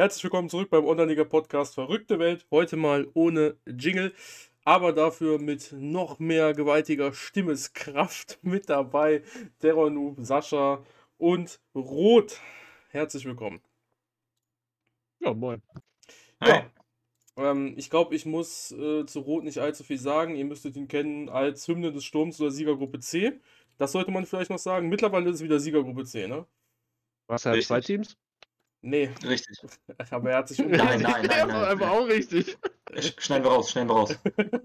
Herzlich willkommen zurück beim Online-Liga-Podcast Verrückte Welt. Heute mal ohne Jingle, aber dafür mit noch mehr gewaltiger Stimmeskraft mit dabei. Terror Sascha und Rot. Herzlich willkommen. Ja, moin. Ja, ähm, ich glaube, ich muss äh, zu Rot nicht allzu viel sagen. Ihr müsstet ihn kennen als Hymne des Sturms oder Siegergruppe C. Das sollte man vielleicht noch sagen. Mittlerweile ist es wieder Siegergruppe C, ne? Was, er hat zwei Teams? Nee. Richtig. Aber er hat sich Nein, nein, nein, nein. nein. Aber auch richtig. Schneiden wir raus, schneiden wir raus.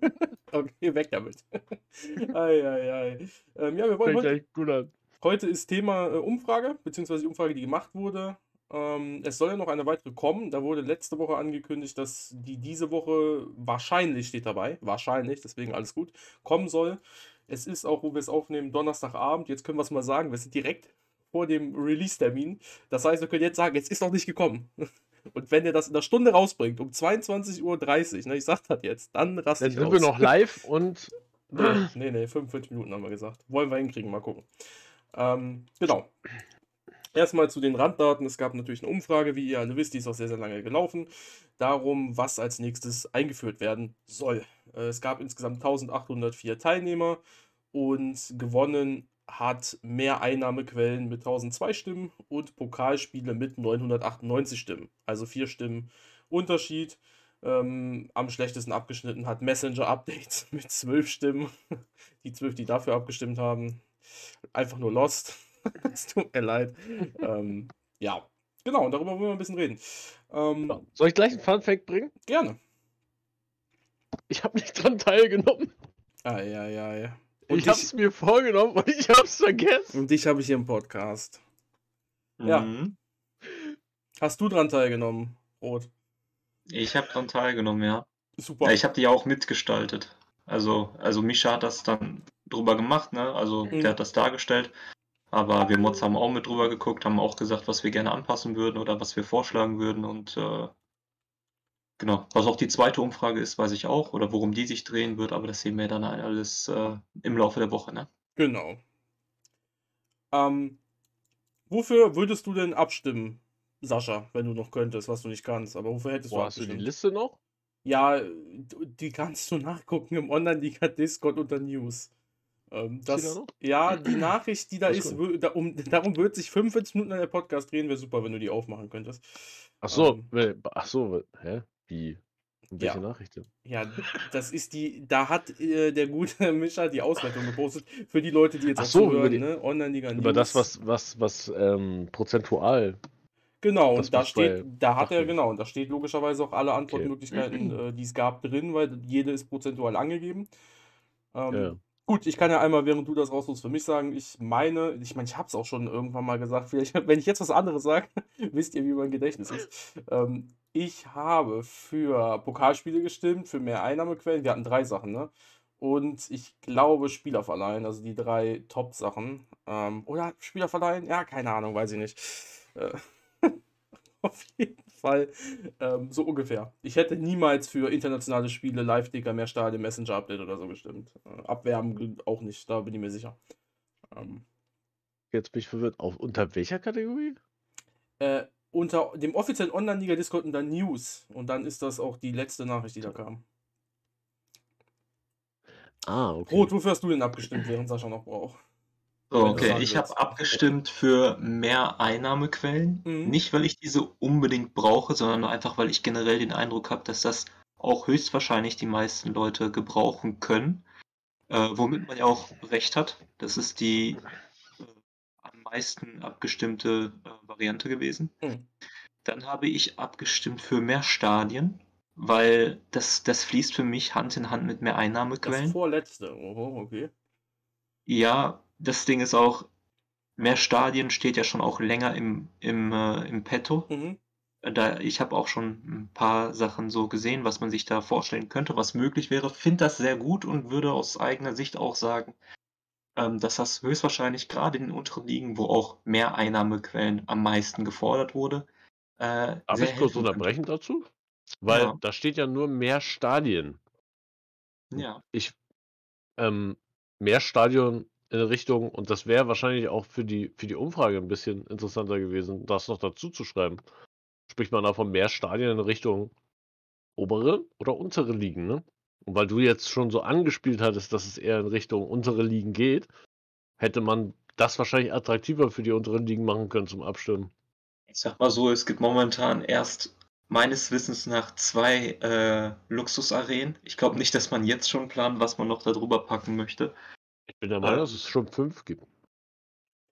okay, weg damit. ei, ei, ei. Ähm, ja, wir wollen heute, gut an. heute ist Thema äh, Umfrage, beziehungsweise die Umfrage, die gemacht wurde. Ähm, es soll ja noch eine weitere kommen. Da wurde letzte Woche angekündigt, dass die diese Woche wahrscheinlich steht dabei, wahrscheinlich, deswegen alles gut, kommen soll. Es ist auch, wo wir es aufnehmen, Donnerstagabend. Jetzt können wir es mal sagen. Wir sind direkt vor dem Release-Termin. Das heißt, wir können jetzt sagen, es ist noch nicht gekommen. Und wenn ihr das in der Stunde rausbringt, um 22.30 Uhr, ne, ich sag das jetzt, dann rast Dann sind wir noch live und. nee, nee, nee, 45 Minuten haben wir gesagt. Wollen wir hinkriegen, mal gucken. Ähm, genau. Erstmal zu den Randdaten. Es gab natürlich eine Umfrage, wie ihr alle wisst, die ist auch sehr, sehr lange gelaufen. Darum, was als nächstes eingeführt werden soll. Äh, es gab insgesamt 1804 Teilnehmer und gewonnen hat mehr Einnahmequellen mit 1002 Stimmen und Pokalspiele mit 998 Stimmen. Also vier Stimmen Unterschied. Ähm, am schlechtesten abgeschnitten hat Messenger Updates mit 12 Stimmen. Die 12, die dafür abgestimmt haben. Einfach nur Lost. es tut mir leid. ähm, ja, genau, und darüber wollen wir ein bisschen reden. Ähm, Soll ich gleich einen Fun Fact bringen? Gerne. Ich habe nicht dran teilgenommen. Ah, ja, ja, ja. Und ich habe es mir vorgenommen und ich habe es vergessen. Und dich habe ich hier im Podcast. Ja. Mhm. Hast du dran teilgenommen, Rot? Ich habe dran teilgenommen, ja. Super. ja ich habe die auch mitgestaltet. Also, also Misha hat das dann drüber gemacht, ne? Also Mhm. der hat das dargestellt. Aber wir Mods haben auch mit drüber geguckt, haben auch gesagt, was wir gerne anpassen würden oder was wir vorschlagen würden. Und äh, genau, was auch die zweite Umfrage ist, weiß ich auch, oder worum die sich drehen wird, aber das sehen wir dann alles äh, im Laufe der Woche, ne? Genau. Ähm, wofür würdest du denn abstimmen, Sascha, wenn du noch könntest, was du nicht kannst? Aber wofür hättest Boah, du hast du die? Liste noch? Ja, die kannst du nachgucken im Online-Liga Discord unter News. Ähm, Ist die da das, noch? ja, die Nachricht, die da Ist ist, da, um, darum wird sich 45 Minuten an der Podcast drehen, wäre super, wenn du die aufmachen könntest. Ach so, Ähm. ach so, hä? Wie? Welche Ja. Nachricht denn? Ja, das ist die, da hat äh, der gute Mischa die Auswertung gepostet für die Leute, die jetzt Ach auch so, die- ne? Online-Liga Über das, was, was, was ähm, prozentual. Genau, und da steht, da hat er, genau, und da steht logischerweise auch alle Antwortmöglichkeiten, äh, die es gab, drin, weil jede ist prozentual angegeben. Ähm, Ja, ja. Gut, ich kann ja einmal, während du das raussuchst, für mich sagen, ich meine, ich meine, ich habe es auch schon irgendwann mal gesagt, vielleicht, wenn ich jetzt was anderes sage, wisst ihr, wie mein Gedächtnis ist. Ähm, ich habe für Pokalspiele gestimmt, für mehr Einnahmequellen. Wir hatten drei Sachen, ne? Und ich glaube Spielerverleihen, also die drei Top-Sachen. Ähm, oder Spielerverleihen? Ja, keine Ahnung, weiß ich nicht. Äh, auf jeden Fall ähm, so ungefähr. Ich hätte niemals für internationale Spiele, Live-Ticker, mehr Stadien, Messenger-Update oder so gestimmt. Äh, Abwärmen auch nicht, da bin ich mir sicher. Ähm, Jetzt bin ich verwirrt. Auf, unter welcher Kategorie? äh, unter dem offiziellen Online-Liga-Discord unter News. Und dann ist das auch die letzte Nachricht, die da kam. Ah, okay. Rot, wofür hast du denn abgestimmt, während Sascha noch braucht? Du okay, ich habe abgestimmt für mehr Einnahmequellen. Mhm. Nicht, weil ich diese unbedingt brauche, sondern einfach, weil ich generell den Eindruck habe, dass das auch höchstwahrscheinlich die meisten Leute gebrauchen können. Äh, womit man ja auch recht hat. Das ist die meisten abgestimmte äh, Variante gewesen. Mhm. Dann habe ich abgestimmt für mehr Stadien, weil das, das fließt für mich Hand in Hand mit mehr Das Einnahmequellen. vorletzte. Oho, okay. Ja, das Ding ist auch, mehr Stadien steht ja schon auch länger im, im, äh, im Petto. Mhm. Da, ich habe auch schon ein paar Sachen so gesehen, was man sich da vorstellen könnte, was möglich wäre. Finde das sehr gut und würde aus eigener Sicht auch sagen, dass das höchstwahrscheinlich gerade in den unteren Ligen, wo auch mehr Einnahmequellen am meisten gefordert wurde, äh, Darf ich kurz unterbrechen dazu? Weil Ja. da steht ja nur mehr Stadien. Ja, Ich, ähm, mehr Stadion in Richtung, und das wäre wahrscheinlich auch für die, für die Umfrage ein bisschen interessanter gewesen, das noch dazu zu schreiben. spricht man da von mehr Stadien in Richtung obere oder untere Ligen, ne? Und weil du jetzt schon so angespielt hattest, dass es eher in Richtung untere Ligen geht, hätte man das wahrscheinlich attraktiver für die unteren Ligen machen können zum Abstimmen. Ich sag mal so, es gibt momentan erst meines Wissens nach zwei äh, Luxusarenen. Ich glaube nicht, dass man jetzt schon plant, was man noch darüber packen möchte. Ich bin der Meinung, Äh. dass es schon fünf gibt.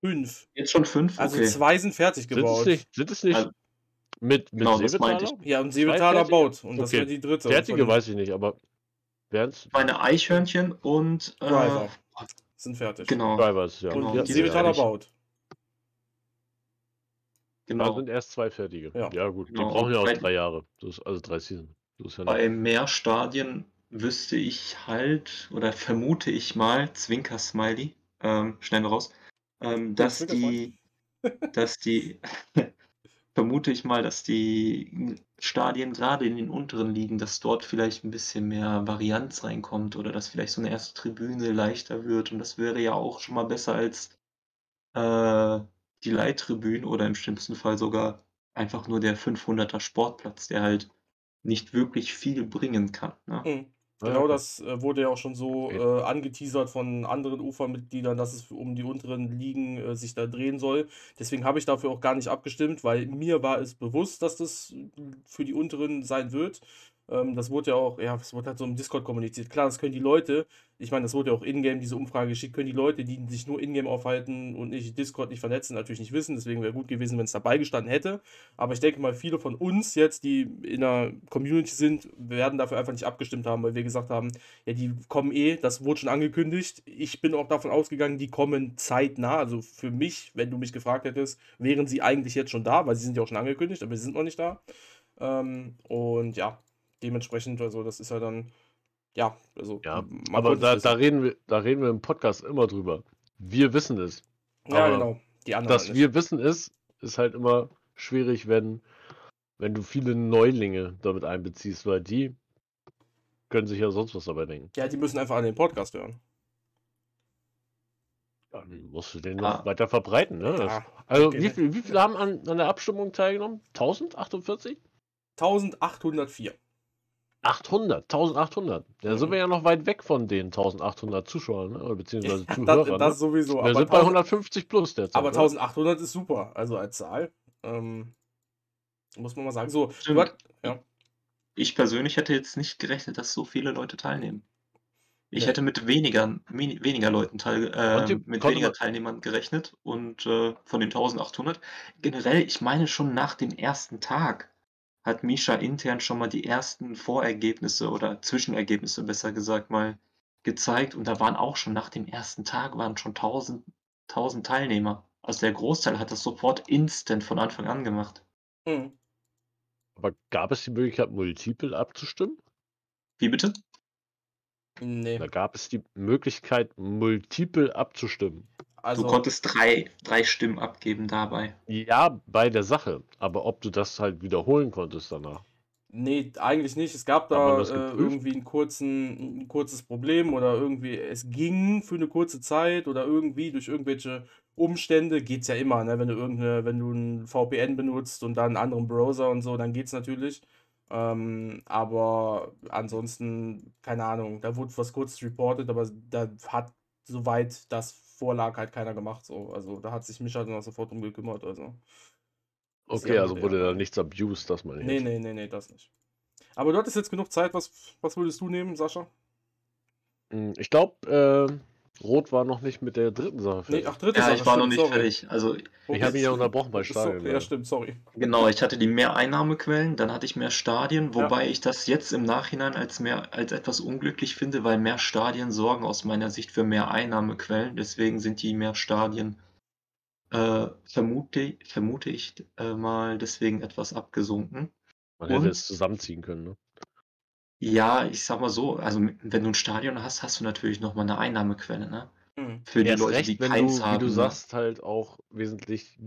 Fünf. Jetzt schon fünf? Also okay. zwei sind fertig Sind es gebaut. nicht? Sind es nicht Also- mit, mit Genau, das Seebetaler? Ja, und Seebetaler fertige? baut. Und das Okay. wäre die dritte. Fertige weiß ich nicht, aber wären's Meine Eichhörnchen und äh, Driver. sind fertig. genau, Drivers, ja. Genau, Und die sind fertig. baut. Da genau. sind erst zwei fertige. Ja. Ja, gut. Genau. Die brauchen ja auch Bei- drei Jahre. Das ist, also drei ist ja Bei nicht. mehr Stadien wüsste ich halt oder vermute ich mal, Zwinker-Smiley, ähm, schnell raus, ähm, dass Zwinker die, dass die, vermute ich mal, dass die Stadien gerade in den unteren Ligen, dass dort vielleicht ein bisschen mehr Varianz reinkommt oder dass vielleicht so eine erste Tribüne leichter wird und das wäre ja auch schon mal besser als äh, die Leittribünen oder im schlimmsten Fall sogar einfach nur der 500er Sportplatz, der halt nicht wirklich viel bringen kann. Ne? Mhm. Genau okay. das äh, wurde ja auch schon so äh, angeteasert von anderen UFA-Mitgliedern, dass es um die unteren Ligen äh, sich da drehen soll. Deswegen habe ich dafür auch gar nicht abgestimmt, weil mir war es bewusst, dass das für die unteren sein wird. Ähm, das wurde ja auch, ja, es wurde halt so im Discord kommuniziert. Klar, das können die Leute, ich meine, das wurde ja auch in-game, diese Umfrage geschickt, können die Leute, die sich nur in-game aufhalten und nicht Discord nicht vernetzen, natürlich nicht wissen. Deswegen wäre gut gewesen, wenn es dabei gestanden hätte. Aber ich denke mal, viele von uns jetzt, die in der Community sind, werden dafür einfach nicht abgestimmt haben, weil wir gesagt haben, ja, die kommen eh, das wurde schon angekündigt. Ich bin auch davon ausgegangen, die kommen zeitnah. Also für mich, wenn du mich gefragt hättest, wären sie eigentlich jetzt schon da, weil sie sind ja auch schon angekündigt, aber sie sind noch nicht da. Ähm, und ja, dementsprechend, also das ist ja dann, ja, also Ja, aber da, da, reden wir, da reden wir im Podcast immer drüber. Wir wissen es. Ja, aber genau. Die anderen Dass wir wissen es, ist halt immer schwierig, wenn, wenn du viele Neulinge damit einbeziehst, weil die können sich ja sonst was dabei denken. Ja, die müssen einfach an den Podcast hören. Dann musst du den noch weiter verbreiten. Ne? Ja, also okay, wie, ne? viel, wie viele haben an, an der Abstimmung teilgenommen? 1048? 1804. 800, 1800. Da sind Mhm. wir ja noch weit weg von den 1800 Zuschauern, ne? oder beziehungsweise Ja, Zuhörern. das, das ne? sowieso. Wir Aber, sind bei 1000 150 plus derzeit. aber ne? 1800 ist super, also als Zahl. Ähm, muss man mal sagen. So, ja. Ich persönlich hätte jetzt nicht gerechnet, dass so viele Leute teilnehmen. Ich Nee. hätte mit weniger, weniger Leuten teil, äh, mit konnte weniger man- Teilnehmern gerechnet und äh, von den 1800. Generell, ich meine schon nach dem ersten Tag hat Misha intern schon mal die ersten Vorergebnisse oder Zwischenergebnisse besser gesagt mal gezeigt und da waren auch schon nach dem ersten Tag waren schon 1000, 1000 Teilnehmer. Also der Großteil hat das sofort instant von Anfang an gemacht. Hm. Aber gab es die Möglichkeit, multiple abzustimmen? Wie bitte? Nee. Da gab es die Möglichkeit, multiple abzustimmen. Also, du konntest drei, drei Stimmen abgeben dabei. Ja, bei der Sache. Aber ob du das halt wiederholen konntest danach. nee, eigentlich nicht. Es gab da äh, irgendwie einen kurzen, ein kurzes Problem oder irgendwie, es ging für eine kurze Zeit oder irgendwie durch irgendwelche Umstände geht's ja immer, ne? Wenn du irgendeine, wenn du ein VPN benutzt und dann einen anderen Browser und so, dann geht's natürlich. Ähm, aber ansonsten, keine Ahnung, da wurde was kurz reported, aber da hat soweit das vorlag halt keiner gemacht. So. Also da hat sich Micha dann auch sofort drum gekümmert. Also. Okay, also wurde ja. da nichts abused, das meine ich. Nee, nee, nee, nee, das nicht. Aber du hattest jetzt genug Zeit. Was, was würdest du nehmen, Sascha? Hm, Ich glaube, äh, Rot war noch nicht mit der dritten Sache Nee, fertig. ach, dritte Ja, Sache, ich war noch stimmt, nicht sorry. fertig. Also Okay. Ich habe ihn ja unterbrochen bei So, Stadion. ja, ja. stimmt, sorry. Genau, ich hatte die Mehreinnahmequellen, dann hatte ich mehr Stadien, wobei ich das jetzt im Nachhinein als mehr als etwas unglücklich finde, weil mehr Stadien sorgen aus meiner Sicht für mehr Einnahmequellen. Deswegen sind die mehr Stadien, äh, vermute, vermute ich äh, mal, deswegen etwas abgesunken. Man hätte Und? es zusammenziehen können. Ne? Ja, ich sag mal so, also wenn du ein Stadion hast, hast du natürlich nochmal eine Einnahmequelle, ne? Hm. Für die Erst Leute, recht, die wenn keins du, haben. wie du ne? sagst, halt auch wesentlich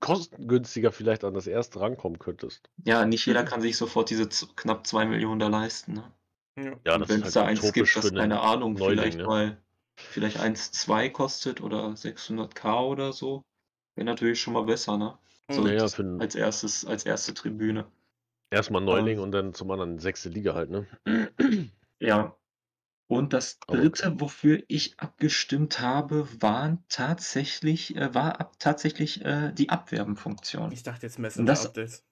kostengünstiger vielleicht an das erste rankommen könntest. Ja, nicht jeder kann sich sofort diese knapp zwei Millionen da leisten, ne? Ja. Ja, Und das wenn ist es da halt eins gibt, das keine Ahnung, Neuling, vielleicht ne? mal vielleicht 1,2 kostet oder 600k oder so, wäre natürlich schon mal besser, ne? So Naja, das für ein, als erstes, als erste Tribüne. Erstmal Neuling Ähm, und dann zum anderen sechste Liga halt, ne? ja. Und das Aber okay. dritte, wofür ich abgestimmt habe, waren tatsächlich, äh, war ab, tatsächlich äh, die Abwerbenfunktion. Ich dachte jetzt Messenger-Updates.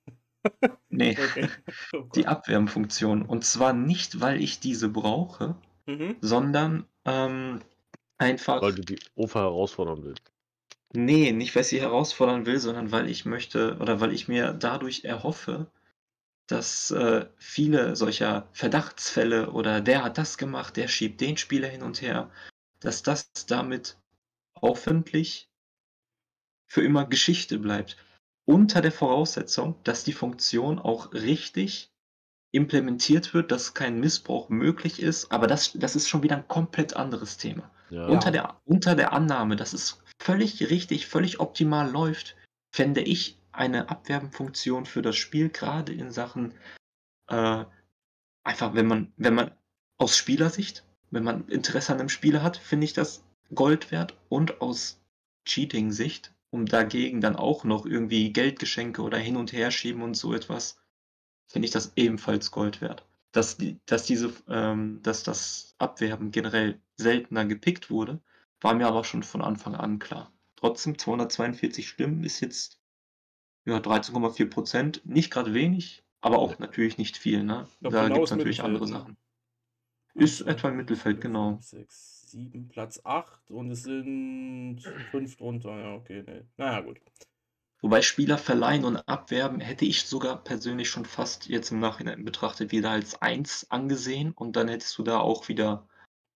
nee, Okay. Oh die Gott. Abwerbenfunktion. Und zwar nicht, weil ich diese brauche, Mhm. sondern ähm, Weil einfach, du die OFA herausfordern willst. nee, nicht, weil ich sie herausfordern will, sondern weil ich möchte oder weil ich mir dadurch erhoffe, dass äh, viele solcher Verdachtsfälle oder der hat das gemacht, der schiebt den Spieler hin und her, dass das damit hoffentlich für immer Geschichte bleibt. Unter der Voraussetzung, dass die Funktion auch richtig implementiert wird, dass kein Missbrauch möglich ist, aber das, das ist schon wieder ein komplett anderes Thema. Ja. Unter, der, unter der Annahme, dass es völlig richtig, völlig optimal läuft, fände ich eine Abwerbenfunktion für das Spiel, gerade in Sachen, äh, einfach, wenn man, wenn man aus Spielersicht, wenn man Interesse an einem Spieler hat, finde ich das Gold wert und aus Cheating-Sicht, um dagegen dann auch noch irgendwie Geldgeschenke oder hin und her schieben und so etwas, finde ich das ebenfalls Gold wert. Dass, dass, diese, ähm, dass das Abwerben generell seltener gepickt wurde, war mir aber schon von Anfang an klar. Trotzdem 242 Stimmen ist jetzt ja, 13,4 Prozent. Nicht gerade wenig, aber auch natürlich nicht viel. Ne? Da genau gibt es natürlich andere ne? Sachen. Ist 1, etwa im 2, Mittelfeld, 4, genau. 5, 6, 7, Platz 8 und es sind 5 drunter. Ja, okay, nee. Naja, gut. Wobei Spieler verleihen und abwerben hätte ich sogar persönlich schon fast jetzt im Nachhinein betrachtet wieder als 1 angesehen und dann hättest du da auch wieder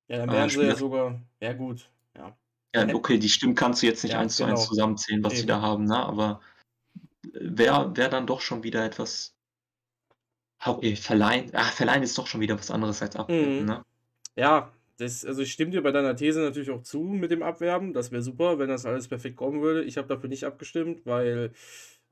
Ja, dann äh, wären sie ja sogar. Ja, gut. Ja. Ja, okay, die Stimmen kannst du jetzt nicht Ja, eins zu eins genau. zusammenzählen, was sie Eben. da haben, ne? Aber wäre wär dann doch schon wieder etwas. Okay, verleihen. Ah, verleihen ist doch schon wieder was anderes als abwerben, Mhm. ne? Ja, das, also ich stimme dir bei deiner These natürlich auch zu mit dem Abwerben. Das wäre super, wenn das alles perfekt kommen würde. Ich habe dafür nicht abgestimmt, weil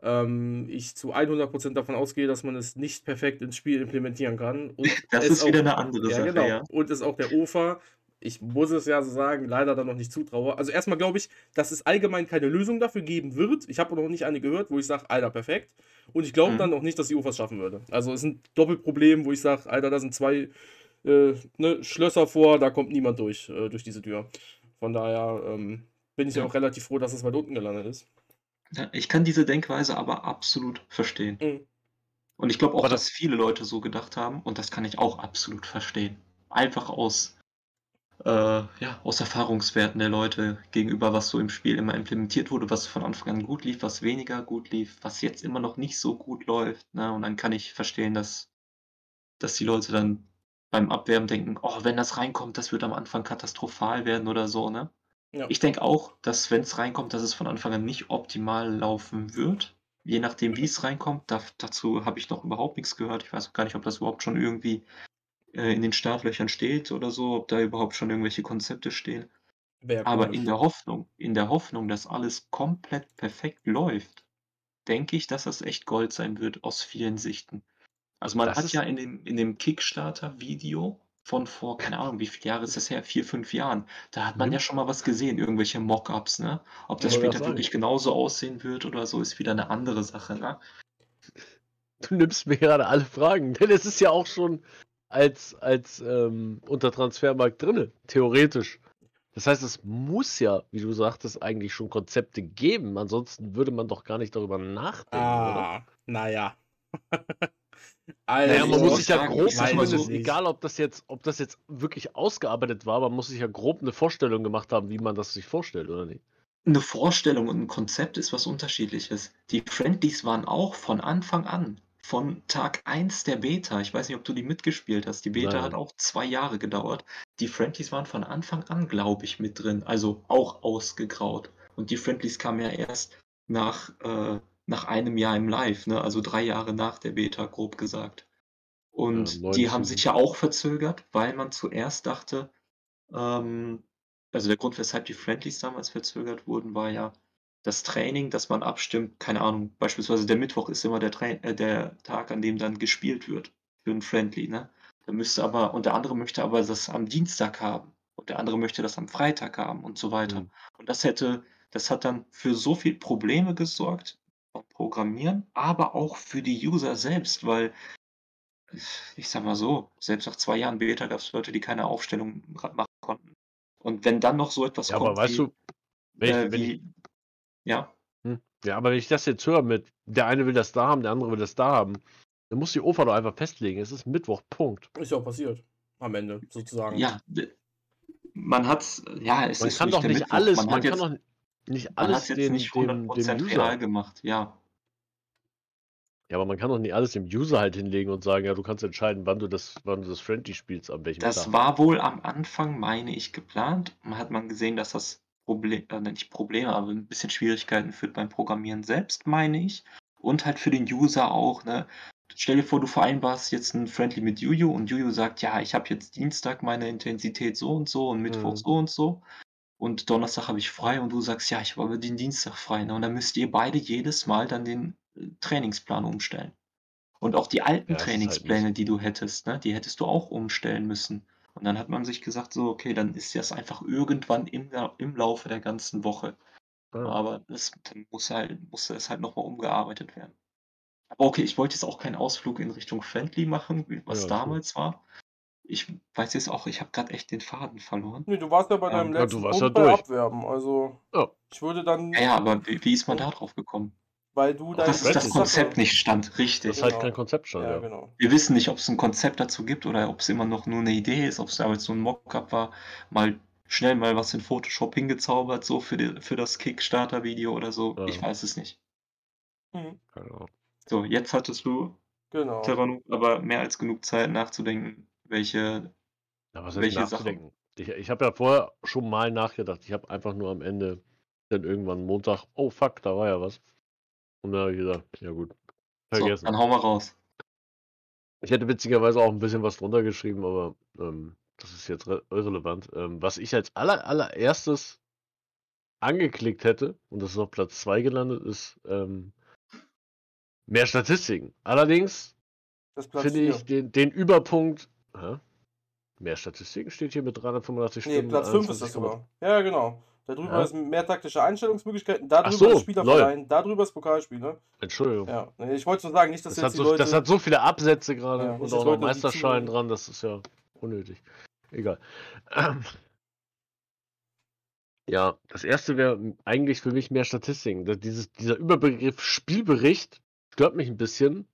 ähm, ich zu 100% davon ausgehe, dass man es nicht perfekt ins Spiel implementieren kann. Und Das ist wieder auch, eine andere ja, Sache, genau. ja. Und es auch der OFA, ich muss es ja so sagen, leider dann noch nicht zutraue. Also erstmal glaube ich, dass es allgemein keine Lösung dafür geben wird. Ich habe noch nicht eine gehört, wo ich sage, Alter, perfekt. Und ich glaube Mhm. dann auch nicht, dass die UFA es schaffen würde. Also es ist ein Doppelproblem, wo ich sage, Alter, da sind zwei äh, ne, Schlösser vor, da kommt niemand durch, äh, durch diese Tür. Von daher ähm, bin ich ja Ja. auch relativ froh, dass es weit unten gelandet ist. Ja, ich kann diese Denkweise aber absolut verstehen. Mhm. Und ich glaube auch, Aber dass viele Leute so gedacht haben und das kann ich auch absolut verstehen. Einfach aus, äh, ja, aus Erfahrungswerten der Leute gegenüber, was so im Spiel immer implementiert wurde, was von Anfang an gut lief, was weniger gut lief, was jetzt immer noch nicht so gut läuft. Ne? Und dann kann ich verstehen, dass, dass die Leute dann beim Abwerben denken, oh, wenn das reinkommt, das wird am Anfang katastrophal werden oder so, ne? Ja. Ich denke auch, dass wenn es reinkommt, dass es von Anfang an nicht optimal laufen wird. Je nachdem, wie es reinkommt. Da, dazu habe ich noch überhaupt nichts gehört. Ich weiß auch gar nicht, ob das überhaupt schon irgendwie äh, in den Startlöchern steht oder so, ob da überhaupt schon irgendwelche Konzepte stehen. Wäre Aber komisch. in der Hoffnung, in der Hoffnung, dass alles komplett perfekt läuft, denke ich, dass das echt Gold sein wird aus vielen Sichten. Also man Das hat ja in dem, in dem Kickstarter-Video von vor, keine Ahnung, wie viele Jahre ist das her? Vier, fünf Jahren. Da hat man Mhm. ja schon mal was gesehen, irgendwelche Mockups, ne? Ob das später grad wirklich genauso aussehen wird oder so, ist wieder eine andere Sache, ne? Du nimmst mir gerade alle Fragen, denn es ist ja auch schon als, als ähm, unter Transfermarkt drinne, theoretisch. Das heißt, es muss ja, wie du sagtest, eigentlich schon Konzepte geben. Ansonsten würde man doch gar nicht darüber nachdenken, oder? Ah, naja. Naja, Also, man ich muss sich ja grob zumindest, so- egal ob das jetzt, ob das jetzt wirklich ausgearbeitet war, man muss sich ja grob eine Vorstellung gemacht haben, wie man das sich vorstellt, oder nicht? Eine Vorstellung und ein Konzept ist was Unterschiedliches. Die Friendlies waren auch von Anfang an, von Tag 1 der Beta. Ich weiß nicht, ob du die mitgespielt hast. Die Beta Nein. hat auch zwei Jahre gedauert. Die Friendlies waren von Anfang an, glaube ich, mit drin. Also auch ausgegraut. Und die Friendlies kamen ja erst nach, äh, nach einem Jahr im Live, ne? also drei Jahre nach der Beta, grob gesagt. Und Ja, die haben sich ja auch verzögert, weil man zuerst dachte, ähm, also der Grund, weshalb die Friendlies damals verzögert wurden, war ja das Training, dass man abstimmt. Keine Ahnung, beispielsweise der Mittwoch ist immer der, Tra äh, der Tag, an dem dann gespielt wird für ein Friendly. Ne? Da müsste aber, und der andere möchte aber das am Dienstag haben und der andere möchte das am Freitag haben und so weiter. Mhm. Und das hätte, das hat dann für so viel Probleme gesorgt, beim Programmieren, aber auch für die User selbst, weil ich sag mal so, selbst nach zwei Jahren Beta gab es Leute, die keine Aufstellung machen konnten. Und wenn dann noch so etwas Ja, aber kommt weißt wie, du, wenn äh, wenn wie ja, hm, ja, aber wenn ich das jetzt höre mit, der eine will das da haben, der andere will das da haben, dann muss die OFA doch einfach festlegen. Es ist Mittwoch, Punkt. Ist ja auch passiert. Am Ende, sozusagen. ja, man hat's, ja, es Man ist kann nicht doch nicht Mittwoch. alles, Man man hat kann jetzt, doch nicht man alles jetzt dem, nicht dem, dem 100% User. real gemacht, ja. Ja, aber man kann doch nicht alles dem User halt hinlegen und sagen, ja, du kannst entscheiden, wann du das, wann du das Friendly spielst, an welchem Das Tag. war wohl am Anfang, meine ich, geplant. Man hat man gesehen, dass das Problem, äh, nicht Probleme, aber ein bisschen Schwierigkeiten führt beim Programmieren selbst, meine ich. Und halt für den User auch, ne? Stell dir vor, du vereinbarst jetzt ein Friendly mit Juju und Juju sagt, ja, ich habe jetzt Dienstag meine Intensität so und so und Mittwoch Mhm. so und so. Und Donnerstag habe ich frei und du sagst, ja, ich habe aber den Dienstag frei. Ne? Und dann müsst ihr beide jedes Mal dann den äh, Trainingsplan umstellen. Und auch die alten Ja, halt Trainingspläne, nicht. die du hättest, ne, die hättest du auch umstellen müssen. Und dann hat man sich gesagt, so, okay, dann ist das einfach irgendwann im, im Laufe der ganzen Woche. Ja. Aber das, dann muss halt, musste es halt nochmal umgearbeitet werden. Aber okay, ich wollte jetzt auch keinen Ausflug in Richtung Friendly machen, wie- was Ja, cool. damals war. Ich weiß jetzt auch, ich habe gerade echt den Faden verloren. Nee, du warst ja bei Ja. deinem Ja, du letzten warst ja Punkt durch. Abwerben. Also, Ja. ich würde dann, Ja, ja, aber wie, wie ist man da drauf gekommen? Weil du Dass das Friendly. Konzept nicht stand, richtig. Das halt Genau. kein Konzept stand, Ja, ja. genau. Wir wissen nicht, ob es ein Konzept dazu gibt oder ob es immer noch nur eine Idee ist, ob es damals so ein Mockup war, mal schnell mal was in Photoshop hingezaubert, so für, die, für das Kickstarter-Video oder so. Ja. Ich weiß es nicht. Mhm. Keine Ahnung. So, jetzt hattest du, Genau. Terrano, aber mehr als genug Zeit nachzudenken, welche. Ja, was heißt Welche nachzudenken? Ich, ich habe ja vorher schon mal nachgedacht. Ich habe einfach nur am Ende dann irgendwann Montag, oh fuck, da war ja was. Und dann habe ich gesagt, ja gut, So, vergessen. dann hau mal raus. Ich hätte witzigerweise auch ein bisschen was drunter geschrieben, aber ähm, das ist jetzt re- irrelevant. Ähm, was ich als aller, allererstes angeklickt hätte, und das ist auf Platz 2 gelandet, ist ähm, mehr Statistiken. Allerdings finde ich 4. den, den Überpunkt. Hä? Mehr Statistiken steht hier mit 385 Nee, Stimmen. Platz 5 ist das 21,3. sogar. Ja, genau. Darüber Ja. ist mehr taktische Einstellungsmöglichkeiten, darüber so, ist Spieler lol. verleihen, darüber ist Pokalspiel, ne? Entschuldigung. Ja. Ich wollte nur sagen, nicht, dass Das jetzt die so, Leute. das hat so viele Absätze gerade Ja, und auch noch Meisterschalen dran, das ist ja unnötig. Egal. Ähm, ja, das erste wäre eigentlich für mich mehr Statistiken. Dieses, dieser Überbegriff Spielbericht stört mich ein bisschen,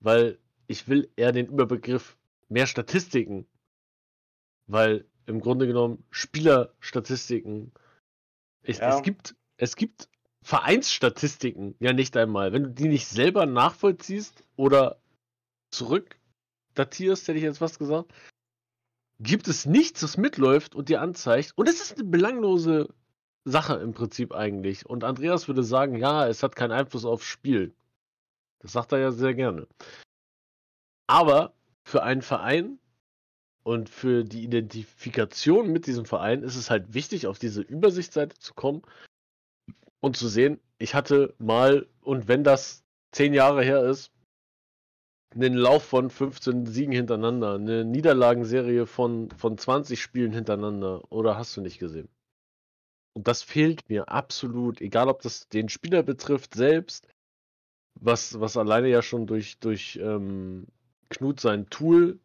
weil ich will eher den Überbegriff mehr Statistiken, weil im Grunde genommen Spielerstatistiken, es, Ja. es gibt, es gibt Vereinsstatistiken ja nicht einmal. Wenn du die nicht selber nachvollziehst oder zurück datierst, hätte ich jetzt was gesagt, gibt es nichts, was mitläuft und dir anzeigt. Und es ist eine belanglose Sache im Prinzip eigentlich. Und Andreas würde sagen, ja, es hat keinen Einfluss aufs Spiel. Das sagt er ja sehr gerne. Aber für einen Verein und für die Identifikation mit diesem Verein ist es halt wichtig, auf diese Übersichtsseite zu kommen und zu sehen, ich hatte mal, und wenn das zehn Jahre her ist, einen Lauf von 15 Siegen hintereinander, eine Niederlagenserie von, von 20 Spielen hintereinander, oder hast du nicht gesehen? Und das fehlt mir absolut, egal ob das den Spieler betrifft selbst, was, was alleine ja schon durch, durch ähm, Knut sein Tool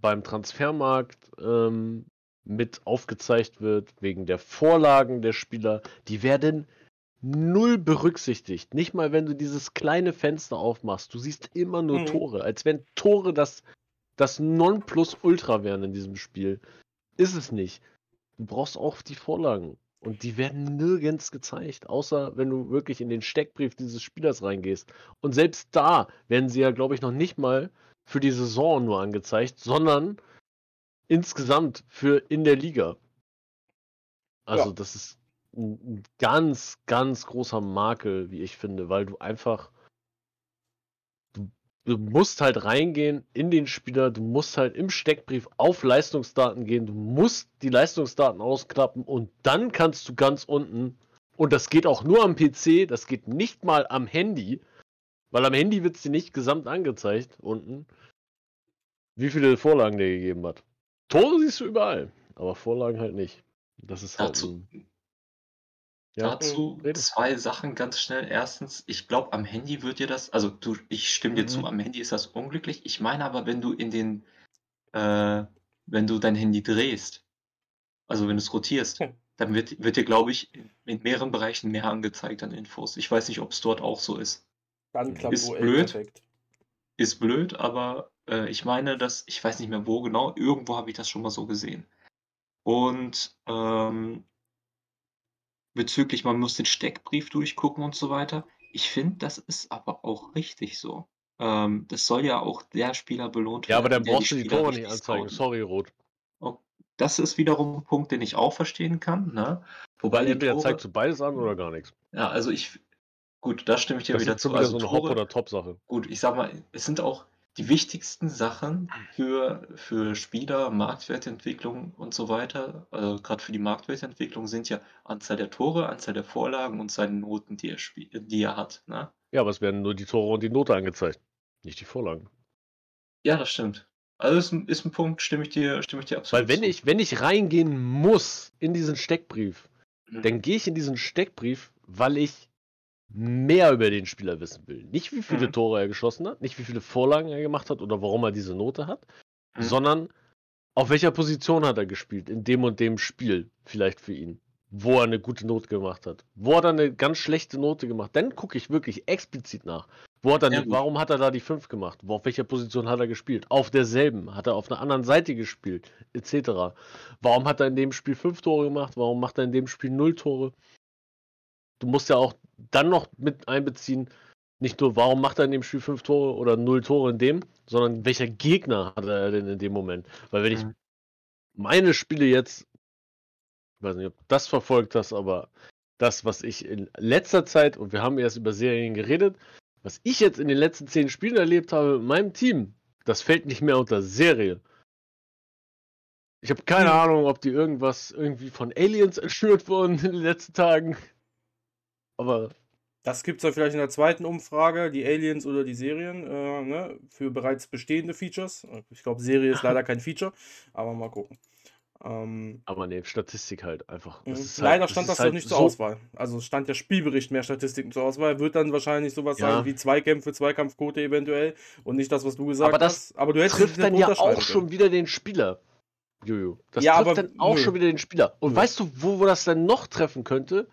beim Transfermarkt ähm, mit aufgezeigt wird, wegen der Vorlagen der Spieler, die werden null berücksichtigt. Nicht mal, wenn du dieses kleine Fenster aufmachst. Du siehst immer nur Mhm. Tore, als wenn Tore das, das Nonplusultra wären in diesem Spiel. Ist es nicht. Du brauchst auch die Vorlagen. Und die werden nirgends gezeigt, außer wenn du wirklich in den Steckbrief dieses Spielers reingehst. Und selbst da werden sie ja, glaube ich, noch nicht mal für die Saison nur angezeigt, sondern insgesamt für in der Liga. Also Ja. das ist ein, ganz, ganz großer Makel, wie ich finde, weil du einfach du, du musst halt reingehen in den Spieler, du musst halt im Steckbrief auf Leistungsdaten gehen, du musst die Leistungsdaten ausklappen und dann kannst du ganz unten, und das geht auch nur am PC, das geht nicht mal am Handy, weil am Handy wird es dir nicht gesamt angezeigt unten, wie viele Vorlagen der gegeben hat. Tore siehst du überall, aber Vorlagen halt nicht. Das ist halt Dazu, Ja, Dazu zwei Sachen ganz schnell. Erstens, ich glaube, am Handy wird dir das, also du, ich stimme dir zu, Mhm. am Handy ist das unglücklich. Ich meine aber, wenn du in den, äh, wenn du dein Handy drehst, also wenn du es rotierst, Hm. dann wird, wird dir, glaube ich, in, in mehreren Bereichen mehr angezeigt an Infos. Ich weiß nicht, ob es dort auch so ist. Dann klappt Ist blöd. perfekt. Ist blöd, aber äh, ich meine, dass, ich weiß nicht mehr wo genau, irgendwo habe ich das schon mal so gesehen. Und ähm, bezüglich, man muss den Steckbrief durchgucken und so weiter. Ich finde, das ist aber auch richtig so. Ähm, das soll ja auch der Spieler belohnt Ja, aber werden, dann der brauchst du die Tore nicht anzeigen. scouten. Sorry, Rot. Oh, Das ist wiederum ein Punkt, den ich auch verstehen kann. Ne? Wobei entweder Tore, zeigst du beides an oder gar nichts. ja, also ich, gut, da stimme ich dir Das wieder ist zu. wieder Also so eine Hop- Tore, oder Top-Sache. gut, ich sag mal, es sind auch die wichtigsten Sachen für, für Spieler, Marktwertentwicklung und so weiter, also gerade für die Marktwertentwicklung sind ja Anzahl der Tore, Anzahl der Vorlagen und seine Noten, die er, spiel- die er hat. Ne? Ja, aber es werden nur die Tore und die Note angezeigt. Nicht die Vorlagen. Ja, das stimmt. Also ist ein, ist ein Punkt, stimme ich dir, stimme ich dir absolut Weil wenn zu. ich, wenn ich reingehen muss in diesen Steckbrief, Mhm. dann gehe ich in diesen Steckbrief, weil ich mehr über den Spieler wissen will. Nicht wie viele Mhm. Tore er geschossen hat, nicht wie viele Vorlagen er gemacht hat oder warum er diese Note hat, Mhm. sondern auf welcher Position hat er gespielt in dem und dem Spiel vielleicht für ihn. Wo er eine gute Note gemacht hat. Wo hat er eine ganz schlechte Note gemacht. Dann gucke ich wirklich explizit nach. Wo hat er, Ja, warum hat er da die 5 gemacht? Wo, auf welcher Position hat er gespielt? Auf derselben. Hat er auf einer anderen Seite gespielt? Etc. Warum hat er in dem Spiel 5 Tore gemacht? Warum macht er in dem Spiel 0 Tore? Du musst ja auch dann noch mit einbeziehen, nicht nur, warum macht er in dem Spiel 5 Tore oder 0 Tore in dem, sondern welcher Gegner hat er denn in dem Moment? Weil wenn ich Mhm. meine Spiele jetzt, ich weiß nicht, ob das verfolgt hast, aber das, was ich in letzter Zeit, und wir haben erst über Serien geredet, was ich jetzt in den letzten zehn Spielen erlebt habe mit meinem Team, das fällt nicht mehr unter Serie. Ich habe keine Hm. Ahnung, ob die irgendwas irgendwie von Aliens entführt wurden in den letzten Tagen. Aber Das gibt es dann vielleicht in der zweiten Umfrage, die Aliens oder die Serien, äh, ne, für bereits bestehende Features. Ich glaube, Serie ist leider kein Feature, aber mal gucken. Ähm, Aber ne, Statistik halt einfach. Das Mhm. ist halt, Leider stand das doch halt nicht zur so- Auswahl. Also stand der Spielbericht mehr Statistiken zur Auswahl. Wird dann wahrscheinlich sowas Ja. sein wie Zweikämpfe, Zweikampfquote eventuell und nicht das, was du gesagt Aber das hast. Aber du hättest trifft dann ja auch schon wieder den Spieler. Jojo. Das Ja, trifft aber dann auch nö. schon wieder den Spieler. Und Nö. weißt du, wo, wo das dann noch treffen könnte?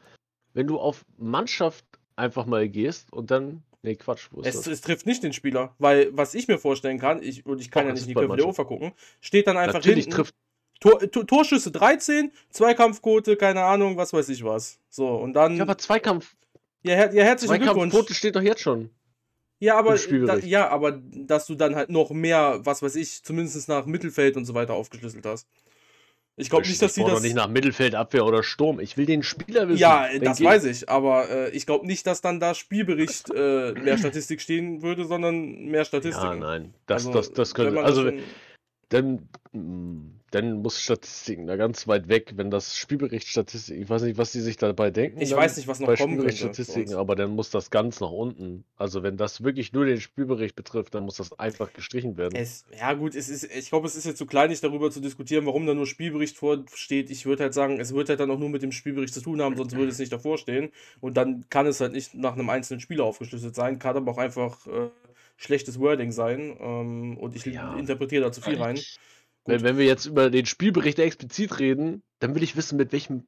Wenn du auf Mannschaft einfach mal gehst und dann. Nee, Quatsch, wo ist Es, das? es trifft nicht den Spieler, weil was ich mir vorstellen kann, ich, und ich kann Doch, ja nicht in die Köpfe der. Ufer gucken, steht dann einfach Natürlich hinten, trifft. Tor, Tor, Torschüsse 13, Zweikampfquote, keine Ahnung, was weiß ich was. So, und dann, Ja, ja, aber Zweikampf, her, ja herzlichen Glückwunsch. Zweikampfquote steht doch jetzt schon. Ja, aber, da, ja, aber dass du dann halt noch mehr, was weiß ich, zumindest nach Mittelfeld und so weiter aufgeschlüsselt hast. Ich glaube nicht, dass ich brauche das. nicht nach Mittelfeld, Abwehr oder Sturm. Ich will den Spieler wissen. Ja, das geht- weiß ich, aber äh, ich glaube nicht, dass dann da Spielbericht äh, mehr Statistik stehen würde, sondern mehr Ja, Statistiken. nein. Das, Also, das, das könnte. Also, dann, dann muss Statistiken da ganz weit weg, wenn das Spielbericht Statistik, ich weiß nicht, was die sich dabei denken. Ich weiß nicht, was noch bei kommen könnte. Aber dann muss das ganz nach unten. Also wenn das wirklich nur den Spielbericht betrifft, dann muss das einfach gestrichen werden. Es, ja gut, es ist, ich glaube, es ist jetzt zu kleinlich darüber zu diskutieren, warum da nur Spielbericht vorsteht. Ich würde halt sagen, es wird halt dann auch nur mit dem Spielbericht zu tun haben, sonst würde es nicht davor stehen. Und dann kann es halt nicht nach einem einzelnen Spieler aufgeschlüsselt sein, kann aber auch einfach äh, schlechtes Wording sein. Ähm, und ich Ja. interpretiere da zu viel rein. Wenn, wenn wir jetzt über den Spielbericht explizit reden, dann will ich wissen, mit welchem,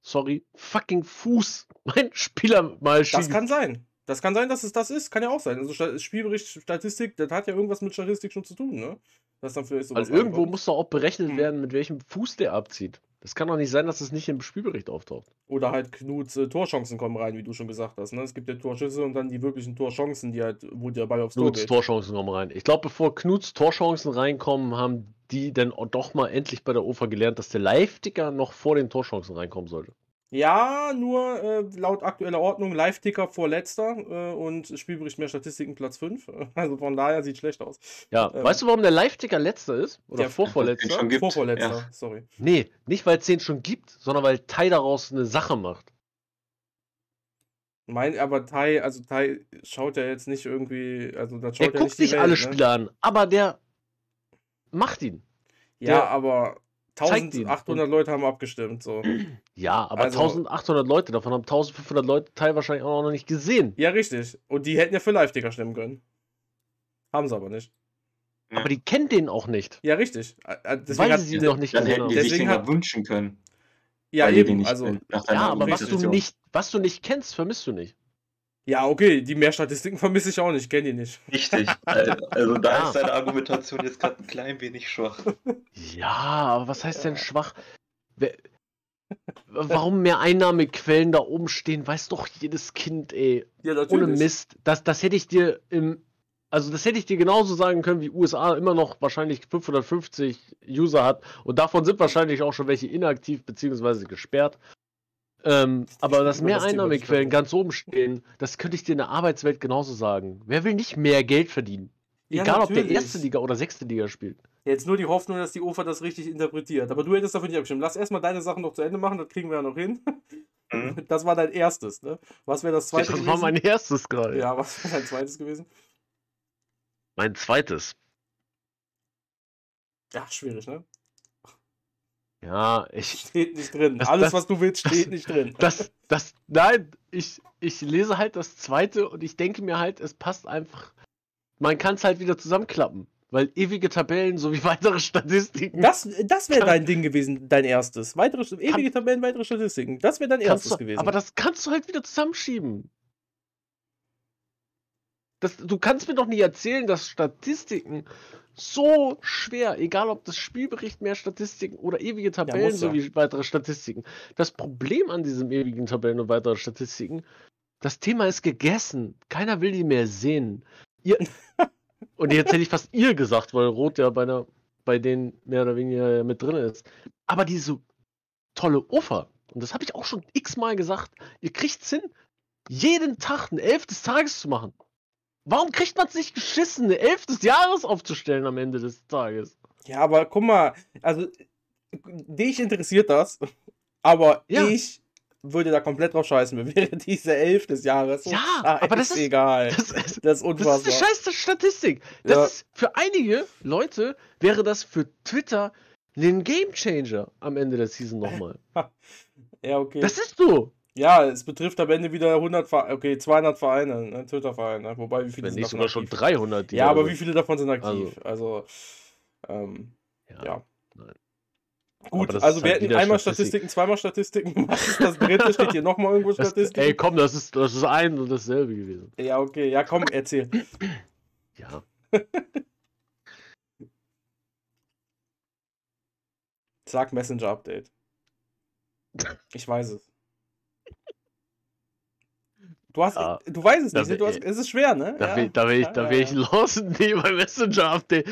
sorry, fucking Fuß mein Spieler mal Das schießt. kann sein. Das kann sein, dass es das ist. Kann ja auch sein. Also Spielbericht, Statistik, das hat ja irgendwas mit Statistik schon zu tun, ne? Das dann vielleicht sowas Weil irgendwo reinkommt. muss doch auch berechnet Hm. werden, mit welchem Fuß der abzieht. Das kann doch nicht sein, dass es nicht im Spielbericht auftaucht. Oder halt Knuts äh, Torchancen kommen rein, wie du schon gesagt hast. Ne? Es gibt ja Torschüsse und dann die wirklichen Torchancen, die halt, wo der Ball aufs Tor Knuts geht. Torchancen kommen rein. Ich glaube, bevor Knuts Torchancen reinkommen, haben die dann doch mal endlich bei der OFA gelernt, dass der Live-Ticker noch vor den Torchancen reinkommen sollte. Ja, nur äh, laut aktueller Ordnung Live-Ticker vorletzter äh, und Spielbericht mehr Statistiken Platz 5. Also von daher sieht schlecht aus. Ja, Ähm, weißt du, warum der Live-Ticker letzter ist? Oder Der- vorvorletzter? Schon gibt. Vorvorletzter, Ja. sorry. Nee, nicht weil es den schon gibt, sondern weil Tai daraus eine Sache macht. Mein, aber Tai, also Tai schaut ja jetzt nicht irgendwie, also das Der schaut ja guckt nicht die sich Welt, alle ne? Spieler an, aber der macht ihn. Ja, der- aber. 1800 Leute haben abgestimmt. So. Ja, aber Also- 1800 Leute, davon haben 1500 Leute Teil wahrscheinlich auch noch nicht gesehen. Ja, richtig. Und die hätten ja für Live-Ticker stimmen können. Haben sie aber nicht. Ja. Aber die kennen den auch nicht. Ja, richtig. Deswegen weil hat, sie ihn noch nicht Dann gesehen hätten die haben. sich Deswegen den hat- wünschen können. ja, eben. nicht Also, kennen, Ja, aber was du nicht, was du nicht kennst, vermisst du nicht. Ja, okay. Die mehr Statistiken vermisse ich auch nicht. Kenne die nicht. Richtig. Äh, Also da Ja. ist deine Argumentation jetzt gerade ein klein wenig schwach. Ja, aber was heißt denn schwach? Warum mehr Einnahmequellen da oben stehen, weiß doch jedes Kind, ey. Ja, Ohne Mist. Das, das hätte ich dir im. Also, das hätte ich dir genauso sagen können, wie USA immer noch wahrscheinlich 550 User hat. Und davon sind wahrscheinlich auch schon welche inaktiv bzw. gesperrt. Ähm, aber dass mehr Einnahmequellen ganz oben stehen, das könnte ich dir in der Arbeitswelt genauso sagen. Wer will nicht mehr Geld verdienen? Ja, Egal, ob der natürlich. erste Liga oder sechste Liga spielt. Jetzt nur die Hoffnung, dass die UFA das richtig interpretiert. Aber du hättest dafür nicht abgestimmt. Lass erstmal deine Sachen noch zu Ende machen, das kriegen wir ja noch hin. Mhm. Das war dein erstes, ne? Was wäre das zweite Das gewesen? war mein erstes gerade. ja, was wäre dein zweites gewesen? Mein zweites. Ja, schwierig, ne? Ja, ich. Steht nicht drin. Das- Alles, das- was du willst, steht nicht drin. Das, das, nein, ich, ich lese halt das zweite und ich denke mir halt, es passt einfach. Man kann es halt wieder zusammenklappen. Weil ewige Tabellen sowie weitere Statistiken. Das, das wäre Kann- dein Ding gewesen, dein erstes. Weitere, ewige Tabellen, weitere Statistiken. Das wäre dein erstes du, gewesen. aber das kannst du halt wieder zusammenschieben. Das, du kannst mir doch nicht erzählen, dass Statistiken so schwer, egal ob das Spielbericht mehr Statistiken oder ewige Tabellen ja. sowie weitere Statistiken. Das Problem an diesem ewigen Tabellen und weitere Statistiken, das Thema ist gegessen. Keiner will die mehr sehen. Ihr, und jetzt hätte ich fast ihr gesagt, weil Rot ja bei, der, bei denen mehr oder weniger mit drin ist. Aber diese tolle Ufer, und das habe ich auch schon x-mal gesagt, ihr kriegt's hin, jeden Tag ein Elf des Tages zu machen. Warum kriegt man es nicht geschissen, eine Elf des Jahres aufzustellen am Ende des Tages? ja, aber guck mal, also dich interessiert das, aber Ja. ich würde da komplett drauf scheißen. Mir wäre diese Elf des Jahres Ja, aber das ist- egal. Das, ist- Das ist das ist unfassbar. eine scheiß Statistik. Das Ja. ist für einige Leute wäre das für Twitter ein Gamechanger am Ende der Season nochmal. ja, okay. Das ist so. Ja, es betrifft am Ende wieder 100, Ver okay, 200 Vereine, ne, Twitter-Vereine. Wobei, wie viele Wenn sind nicht davon sogar schon aktiv? 300. die Ja, aber wie viele davon sind aktiv? Also, ähm, Ja. ja. nein. Gut, also wir halt hätten einmal Statistik. Statistiken, zweimal Statistiken. Was ist das dritte? Steht hier nochmal irgendwo Statistiken? ey, komm, das ist, das ist ein und dasselbe gewesen. Ja, okay, ja, komm, erzähl. Ja. Sag Messenger-Update. Ich weiß es. Du hast, Ja. du weißt es Da nicht, ne? hast, es ist schwer, ne? Da ja. will, da will ich, da will ich los. Nee, bei Messenger-Update.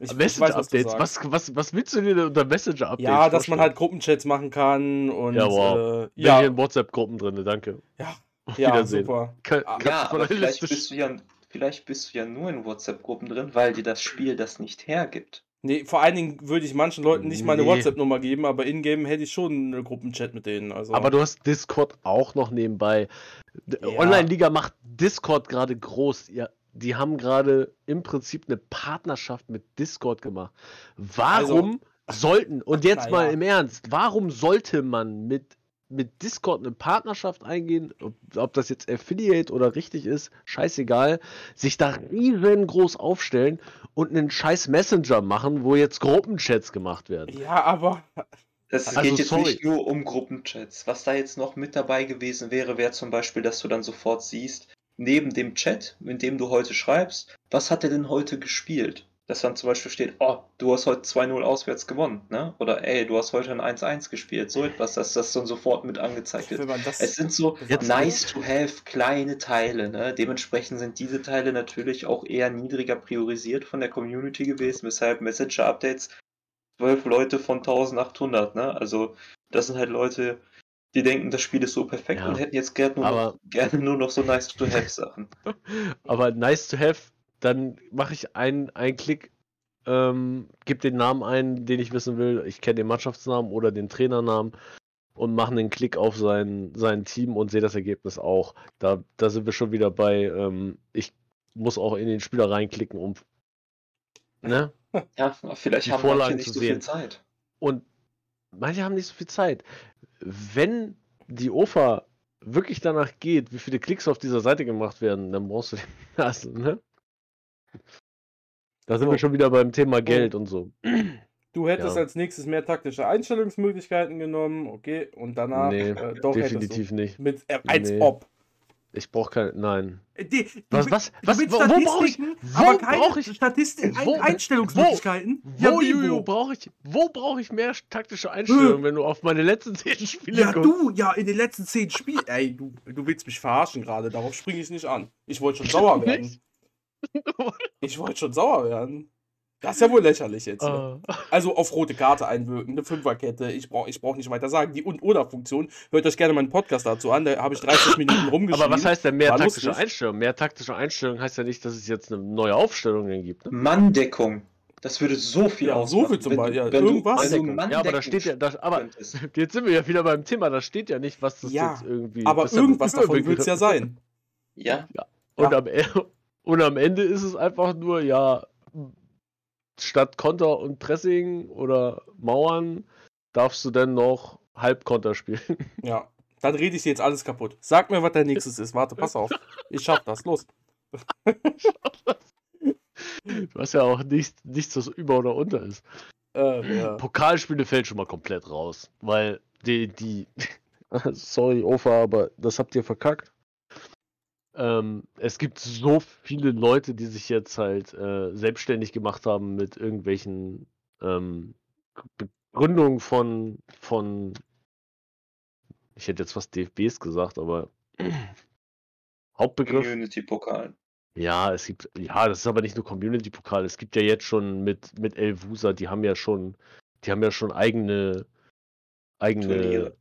Ich, ich weiß, was du Messenger-Updates. sagst. Was, was, was willst du dir denn unter Messenger-Updates Ja, dass man halt Gruppenchats machen kann und Ja, wow. äh, Bin ja, hier in WhatsApp-Gruppen drin, danke. Ja. Auf ja, Wiedersehen. super. Kann, Ah, kannst Ja, aber vielleicht bist, du ja, vielleicht bist du ja nur in WhatsApp-Gruppen drin, weil dir das Spiel das nicht hergibt. Nee, vor allen Dingen würde ich manchen Leuten nicht meine Nee. WhatsApp-Nummer geben, aber in-game hätte ich schon einen Gruppenchat mit denen. Also. Aber du hast Discord auch noch nebenbei. Ja. Online-Liga macht Discord gerade groß. Ja, die haben gerade im Prinzip eine Partnerschaft mit Discord gemacht. Warum sollten, und jetzt na mal ja. im Ernst, warum sollte man mit, mit Discord eine Partnerschaft eingehen, ob, ob das jetzt Affiliate oder richtig ist, scheißegal, sich da riesengroß aufstellen und einen scheiß Messenger machen, wo jetzt Gruppenchats gemacht werden? ja, aber Es Also, geht jetzt sorry. nicht nur um Gruppenchats. Was da jetzt noch mit dabei gewesen wäre, wäre zum Beispiel, dass du dann sofort siehst, neben dem Chat, in dem du heute schreibst, was hat er denn heute gespielt? Dass dann zum Beispiel steht, oh, du hast heute 2-0 auswärts gewonnen, ne? Oder ey, du hast heute ein 1-1 gespielt, so etwas, dass das dann sofort mit angezeigt wird. Es sind so nice to have kleine Teile, ne? Dementsprechend sind diese Teile natürlich auch eher niedriger priorisiert von der Community gewesen, weshalb Messenger-Updates 12 Leute von 1800, ne? Also, das sind halt Leute, die denken, das Spiel ist so perfekt Ja. und hätten jetzt gerne nur, Aber- noch, gerne nur noch so nice to have Sachen. Aber nice to have, dann mache ich einen, einen Klick, ähm, gebe den Namen ein, den ich wissen will. Ich kenne den Mannschaftsnamen oder den Trainernamen und mache einen Klick auf sein, sein Team und sehe das Ergebnis auch. Da, da sind wir schon wieder bei, ähm, ich muss auch in den Spieler reinklicken, um. Ne? Ja, vielleicht Die haben Vorlagen manche nicht zu so sehen. viel Zeit. Und manche haben nicht so viel Zeit. Wenn die OFA wirklich danach geht, wie viele Klicks auf dieser Seite gemacht werden, dann brauchst du den lassen, ne? Da sind So. wir schon wieder beim Thema Geld und so. Du hättest Ja. als nächstes mehr taktische Einstellungsmöglichkeiten genommen, okay, und danach nee, äh, doch definitiv nicht. mit äh, als Nee. ob. Ich brauche keine. Nein. Die, du Was- was- was- wo- wo brauch ich- Statistiken, wo aber keine brauch ich- Statistik, wo- Ein Einstellungsmöglichkeiten. Wo, Juju, wo? brauche ich, wo brauche ich mehr taktische Einstellungen, wenn du auf meine letzten zehn Spiele Ja, guckst? du, ja, in den letzten zehn Spielen. Ey, du, du willst mich verarschen gerade, darauf springe ich nicht an. Ich wollte schon sauer werden. Ich wollte schon sauer werden. Das ist ja wohl lächerlich jetzt. Ah. Also auf rote Karte einwirken, eine Fünferkette, ich brauche ich brauch nicht weiter sagen. Die Und-Oder-Funktion, hört euch gerne meinen Podcast dazu an, da habe ich 30 Minuten rumgeschrieben. Aber was heißt denn mehr War taktische lustig. Einstellungen? Mehr taktische Einstellungen heißt ja nicht, dass es jetzt eine neue Aufstellung gibt. Ne? Manndeckung. Das würde so viel Ja, so ausmachen. viel zum wenn du- Beispiel, ja, irgendwas. du Ja, aber da steht ja, da, aber jetzt sind wir ja wieder beim Thema, da steht ja nicht, was das Ja, jetzt irgendwie. Aber irgendwas davon wird es ja sein. Ja, Und, am, E- und am Ende ist es einfach nur, ja, statt Konter und Pressing oder Mauern darfst du dann noch Halbkonter spielen. Ja. Dann rede ich dir jetzt alles kaputt. Sag mir, was dein nächstes ist. Warte, pass auf. Ich schaff das. Los. Du hast ja auch nichts, nichts was über oder unter ist. Äh, ja. Pokalspiele fällt schon mal komplett raus, weil die, die, sorry, Ofa, aber das habt ihr verkackt. Ähm, es gibt so viele Leute, die sich jetzt halt äh, selbstständig gemacht haben mit irgendwelchen ähm, Begründungen von, von, ich hätte jetzt fast DFBs gesagt, aber Hauptbegriff. Community-Pokal. Ja, es gibt, ja, das ist aber nicht nur Community-Pokal. Es gibt ja jetzt schon mit, mit Elvusa, die haben ja schon, die haben ja schon eigene, eigene. Turniere.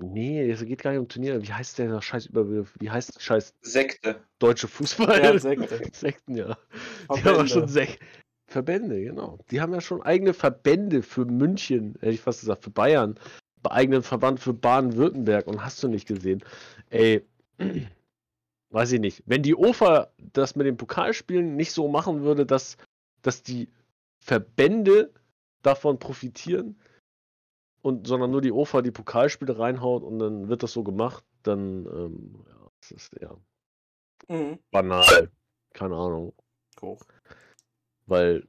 Nee, es geht gar nicht um Turniere. Wie heißt der scheiß Überbegriff? Wie heißt der scheiß Sekte. deutsche Fußball? Ja, Sekte. Sekten, ja. Die haben Verbände. ja schon Sek Verbände, genau. Die haben ja schon eigene Verbände für München, hätte ich fast gesagt, für Bayern, eigenen Verband für Baden-Württemberg und hast du nicht gesehen. Ey, weiß ich nicht. Wenn die OFA das mit den Pokalspielen nicht so machen würde, dass, dass die Verbände davon profitieren, und, sondern nur die OFA die Pokalspiele reinhaut und dann wird das so gemacht, dann ähm, ja, das ist ja Mhm. banal. Keine Ahnung. Hoch. Weil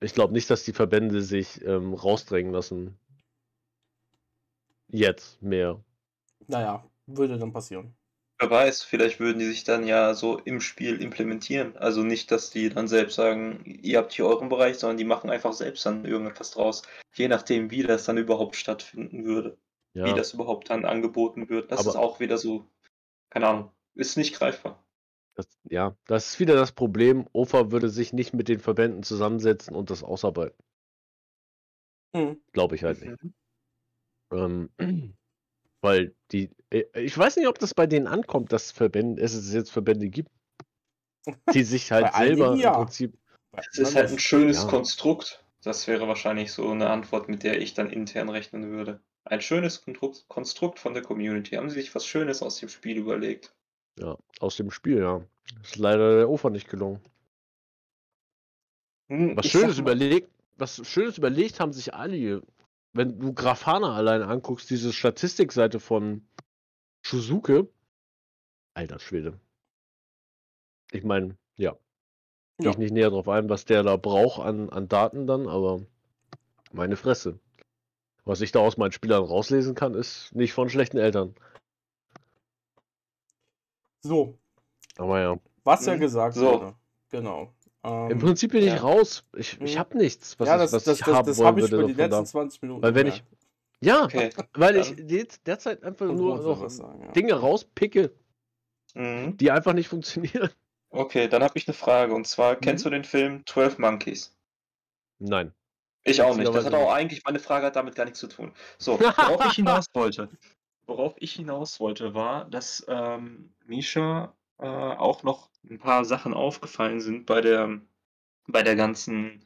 ich glaube nicht, dass die Verbände sich ähm, rausdrängen lassen. Jetzt mehr. Naja, würde dann passieren. Wer weiß, vielleicht würden die sich dann ja so im Spiel implementieren. Also nicht, dass die dann selbst sagen, ihr habt hier euren Bereich, sondern die machen einfach selbst dann irgendetwas draus. Je nachdem, wie das dann überhaupt stattfinden würde. Wie Ja, das überhaupt dann angeboten wird. Das Aber- ist auch wieder so, keine Ahnung, ist nicht greifbar. das, ja, das ist wieder das Problem. OFA würde sich nicht mit den Verbänden zusammensetzen und das ausarbeiten. Mhm. Glaube ich halt nicht. Ähm, weil die, äh, ich weiß nicht, ob das bei denen ankommt, dass Verbände, es es jetzt Verbände gibt, die sich halt selber ja. im Prinzip. Es ist halt ein schönes Ja. Konstrukt. Das wäre wahrscheinlich so eine Antwort, mit der ich dann intern rechnen würde. Ein schönes Konstrukt- von der Community. Haben sie sich was Schönes aus dem Spiel überlegt? Ja, aus dem Spiel, ja. Ist leider der OFA nicht gelungen. Hm, Was Schönes mal, überlegt, was Schönes überlegt haben sich alle. Wenn du Grafana alleine anguckst, diese Statistikseite von Shuzuke, alter Schwede. Ich meine, ja. Gehe Ja. ich nicht näher drauf ein, was der da braucht an, an Daten dann, aber meine Fresse. Was ich da aus meinen Spielern rauslesen kann, ist nicht von schlechten Eltern. So, Aber ja. was ja Mhm. gesagt So. wurde. Genau. Im Ähm, Prinzip bin ich ja. raus. Ich, ich Mhm. habe nichts, was ja, ich, das, was das, ich das, haben das wollen habe ich würde über die da. letzten 20 Minuten. Weil wenn ich, gemerkt. ja, Okay. weil ich jetzt derzeit einfach Und nur noch sagen, ja. Dinge rauspicke, Mhm. die einfach nicht funktionieren. Okay, dann habe ich eine Frage. Und zwar, Mhm. kennst du den Film 12 Monkeys? Nein. Ich auch nicht. Das hat auch eigentlich, meine Frage hat damit gar nichts zu tun. So, worauf ich hinaus wollte. Worauf ich hinaus wollte, war, dass ähm, Misha äh, auch noch ein paar Sachen aufgefallen sind bei der, bei der ganzen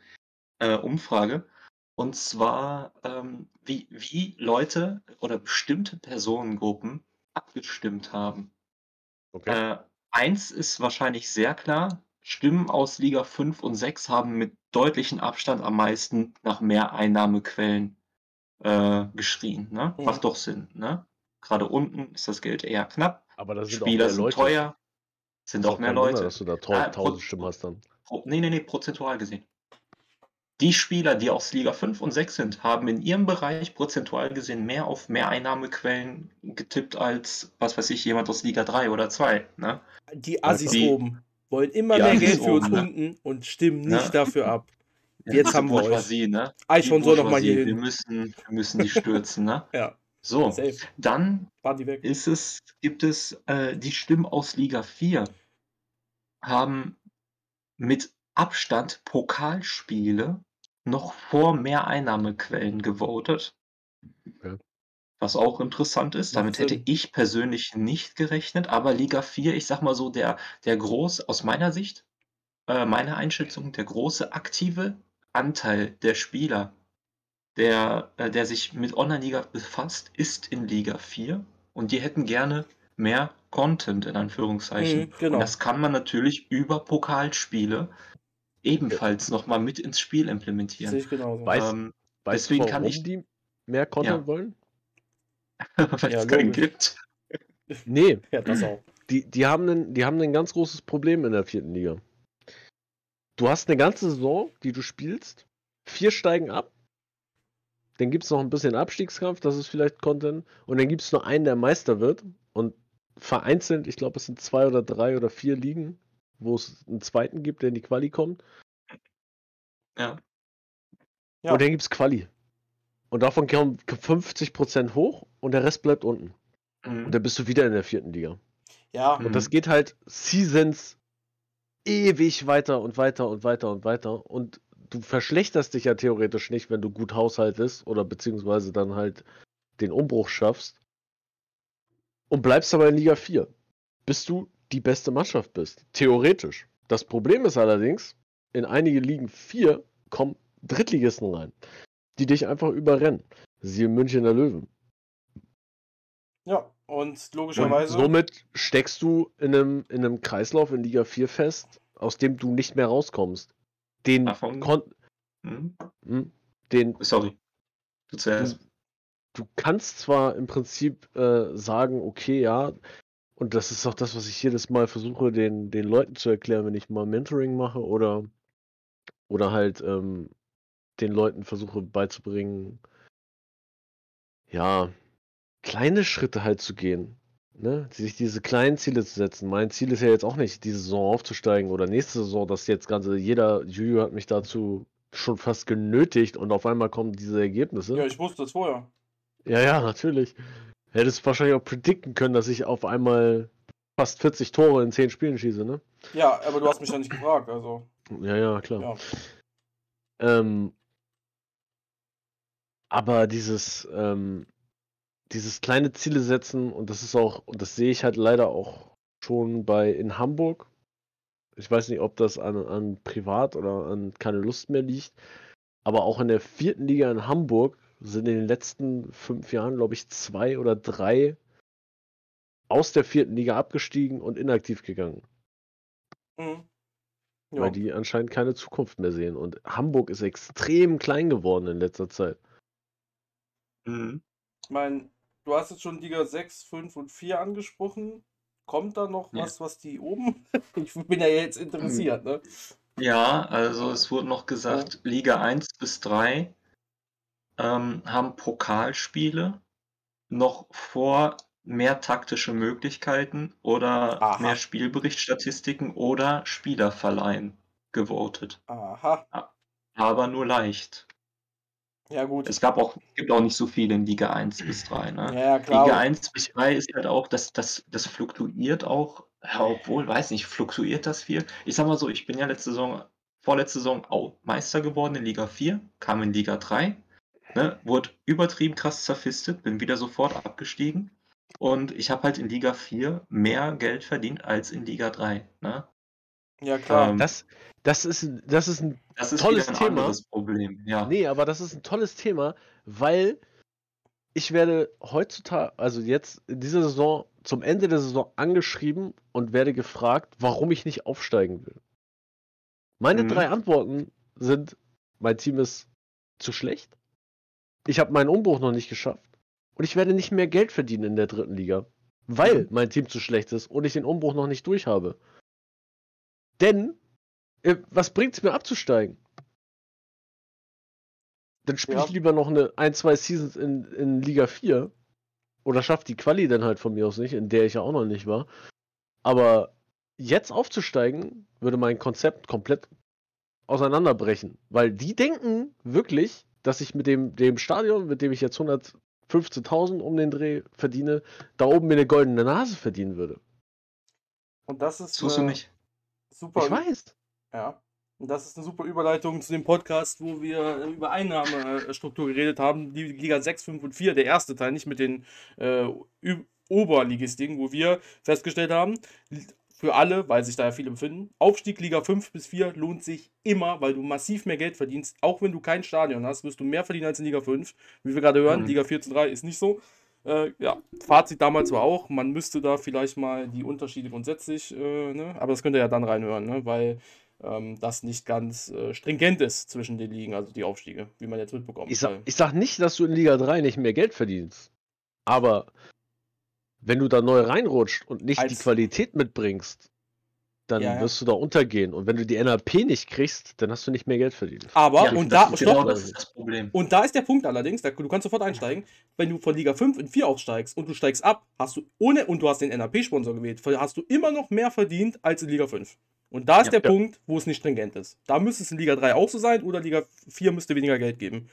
äh, Umfrage. Und zwar, ähm, wie, wie Leute oder bestimmte Personengruppen abgestimmt haben. Okay. Äh, eins ist wahrscheinlich sehr klar. Stimmen aus Liga 5 und 6 haben mit deutlichem Abstand am meisten nach Mehreinnahmequellen äh, geschrien. Ne? Mhm. Macht doch Sinn. Ne? Gerade unten ist das Geld eher knapp. Aber da sind Spieler auch mehr sind Leute. teuer. Sind auch mehr Wunder, Leute. dass du da Ah, tausend Stimmen hast dann. Pro, nee, nee, nee, prozentual gesehen. Die Spieler, die aus Liga 5 und 6 sind, haben in ihrem Bereich prozentual gesehen mehr auf Mehreinnahmequellen getippt als, was weiß ich, jemand aus Liga 3 oder 2. Ne? Die Assis Die- oben wollen immer mehr Assis Geld für uns oben, ne? unten und stimmen nicht Ne? dafür ab. Jetzt haben wir euch. Ne? Eichhorn Die soll noch mal hier Bourgeoisie, Wir hin. müssen, wir müssen die stürzen. Ne? Ja, So, safe. dann ist es, gibt es äh, die Stimmen aus Liga 4 haben mit Abstand Pokalspiele noch vor Mehreinnahmequellen gewotet. Okay. Was auch interessant ist. Damit hätte ich persönlich nicht gerechnet. Aber Liga 4, ich sag mal so, der, der groß, aus meiner Sicht, äh, meiner Einschätzung, der große aktive Anteil der Spieler, der, äh, der sich mit Online-Liga befasst, ist in Liga 4. Und die hätten gerne mehr Content in Anführungszeichen. Mhm, genau. Und das kann man natürlich über Pokalspiele ebenfalls nochmal mit ins Spiel implementieren. Sehe ich genauso. Weiß- Ähm, Weißt Deswegen kann ich- die mehr Content Ja. wollen? weil Ja, es keinen gibt. Nee, Ja, das auch. die, die, haben ein, die haben ein ganz großes Problem in der vierten Liga. Du hast eine ganze Saison, die du spielst, vier steigen ab, dann gibt es noch ein bisschen Abstiegskampf, das ist vielleicht Content, und dann gibt es nur einen, der Meister wird. Und vereinzelt, ich glaube, es sind zwei oder drei oder vier Ligen, wo es einen zweiten gibt, der in die Quali kommt. Ja. Ja. Und dann gibt es Quali. Und davon kommen 50% hoch und der Rest bleibt unten. Mhm. Und dann bist du wieder in der vierten Liga. Ja, Mhm. Und das geht halt Seasons ewig weiter und weiter und weiter und weiter. Und du verschlechterst dich ja theoretisch nicht, wenn du gut haushaltest oder beziehungsweise dann halt den Umbruch schaffst. Und bleibst aber in Liga 4, bis du die beste Mannschaft bist. Theoretisch. Das Problem ist allerdings, in einige Ligen 4 kommen Drittligisten rein, die dich einfach überrennen. Siehe Münchener Löwen. ja. Und logischerweise. Somit steckst du in einem, in einem Kreislauf in Liga 4 fest, aus dem du nicht mehr rauskommst. Den, kon Mhm. hm, den Sorry. Du zuerst. du kannst zwar im Prinzip äh, sagen, okay, ja, und das ist auch das, was ich jedes Mal versuche, den, den Leuten zu erklären, wenn ich mal Mentoring mache oder, oder halt ähm, den Leuten versuche beizubringen, ja, kleine Schritte halt zu gehen. Ne? Sich diese kleinen Ziele zu setzen. Mein Ziel ist ja jetzt auch nicht, diese Saison aufzusteigen oder nächste Saison, dass jetzt ganze, jeder, Juju hat mich dazu schon fast genötigt und auf einmal kommen diese Ergebnisse. ja, ich wusste das vorher. Ja, ja, natürlich. Hättest wahrscheinlich auch predikten können, dass ich auf einmal fast 40 Tore in 10 Spielen schieße, ne? Ja, aber du hast mich ja nicht gefragt, also. Ja, ja, klar. Ja. Ähm, aber dieses, ähm, dieses kleine Ziele setzen, und das ist auch, und das sehe ich halt leider auch schon bei in Hamburg. Ich weiß nicht, ob das an, an Privat oder an keine Lust mehr liegt. Aber auch in der vierten Liga in Hamburg sind in den letzten fünf Jahren, glaube ich, zwei oder drei aus der vierten Liga abgestiegen und inaktiv gegangen. Mhm. Ja. Weil die anscheinend keine Zukunft mehr sehen. Und Hamburg ist extrem klein geworden in letzter Zeit. Mhm. Ich meine, du hast jetzt schon Liga 6, 5 und 4 angesprochen. Kommt da noch Ja. was, was die oben? ich bin ja jetzt interessiert, ne? Ja, also es wurde noch gesagt, Liga 1 bis 3 ähm, haben Pokalspiele noch vor mehr taktische Möglichkeiten oder Aha. mehr Spielberichtstatistiken oder Spielerverleihen gewotet. Aha. Aber nur leicht. Ja, gut. Es gab auch, gibt auch nicht so viele in Liga 1 bis 3. Ne? ja, klar. Liga 1 bis 3 ist halt auch, das, das, das fluktuiert auch, obwohl, weiß nicht, fluktuiert das viel? Ich sag mal so, ich bin ja letzte Saison, vorletzte Saison auch Meister geworden in Liga 4, kam in Liga 3, ne, wurde übertrieben krass zerfistet, bin wieder sofort abgestiegen und ich habe halt in Liga 4 mehr Geld verdient als in Liga 3. Ne? Ja, klar. Ähm, Das, das, ist, das ist ein Das ist tolles ein Thema. Problem. Ja. Nee, aber das ist ein tolles Thema, weil ich werde heutzutage, also jetzt in dieser Saison, zum Ende der Saison angeschrieben und werde gefragt, warum ich nicht aufsteigen will. Meine Mhm. drei Antworten sind, mein Team ist zu schlecht, ich habe meinen Umbruch noch nicht geschafft und ich werde nicht mehr Geld verdienen in der dritten Liga, weil mein Team zu schlecht ist und ich den Umbruch noch nicht durch habe. Denn, äh, was bringt es mir abzusteigen? Dann spiele Ja. ich lieber noch eine ein, zwei Seasons in, in Liga 4 oder schafft die Quali dann halt von mir aus nicht, in der ich ja auch noch nicht war. Aber jetzt aufzusteigen, würde mein Konzept komplett auseinanderbrechen. Weil die denken wirklich, dass ich mit dem, dem Stadion, mit dem ich jetzt 115.000 um den Dreh verdiene, da oben mir eine goldene Nase verdienen würde. Und das ist Tust du nicht? Super. Ich weiß. Ja. Und das ist eine super Überleitung zu dem Podcast, wo wir über Einnahmestruktur geredet haben. Die Liga 6, 5 und 4, der erste Teil, nicht mit den äh, Oberligistiken, wo wir festgestellt haben, für alle, weil sich da ja viele befinden, Aufstieg Liga 5 bis 4 lohnt sich immer, weil du massiv mehr Geld verdienst. Auch wenn du kein Stadion hast, wirst du mehr verdienen als in Liga 5. Wie wir gerade hören, Mhm. Liga 4 zu 3 ist nicht so. Äh, ja, Fazit damals war auch, man müsste da vielleicht mal die Unterschiede grundsätzlich, äh, ne? aber das könnt ihr ja dann reinhören, ne? weil ähm, das nicht ganz äh, stringent ist zwischen den Ligen, also die Aufstiege, wie man jetzt mitbekommt. Ich sag, ich sag nicht, dass du in Liga 3 nicht mehr Geld verdienst. Aber wenn du da neu reinrutscht und nicht die Qualität mitbringst, dann Ja, ja. wirst du da untergehen. Und wenn du die NRP nicht kriegst, dann hast du nicht mehr Geld verdient. aber, Ja, und das da, genau das ist das Problem. Und da ist der Punkt allerdings, da, du kannst sofort einsteigen, wenn du von Liga 5 in 4 aufsteigst und du steigst ab, hast du ohne und du hast den NAP-Sponsor gewählt, hast du immer noch mehr verdient als in Liga 5. Und da ist Ja. der Ja. Punkt, wo es nicht stringent ist. Da müsste es in Liga 3 auch so sein oder Liga 4 müsste weniger Geld geben.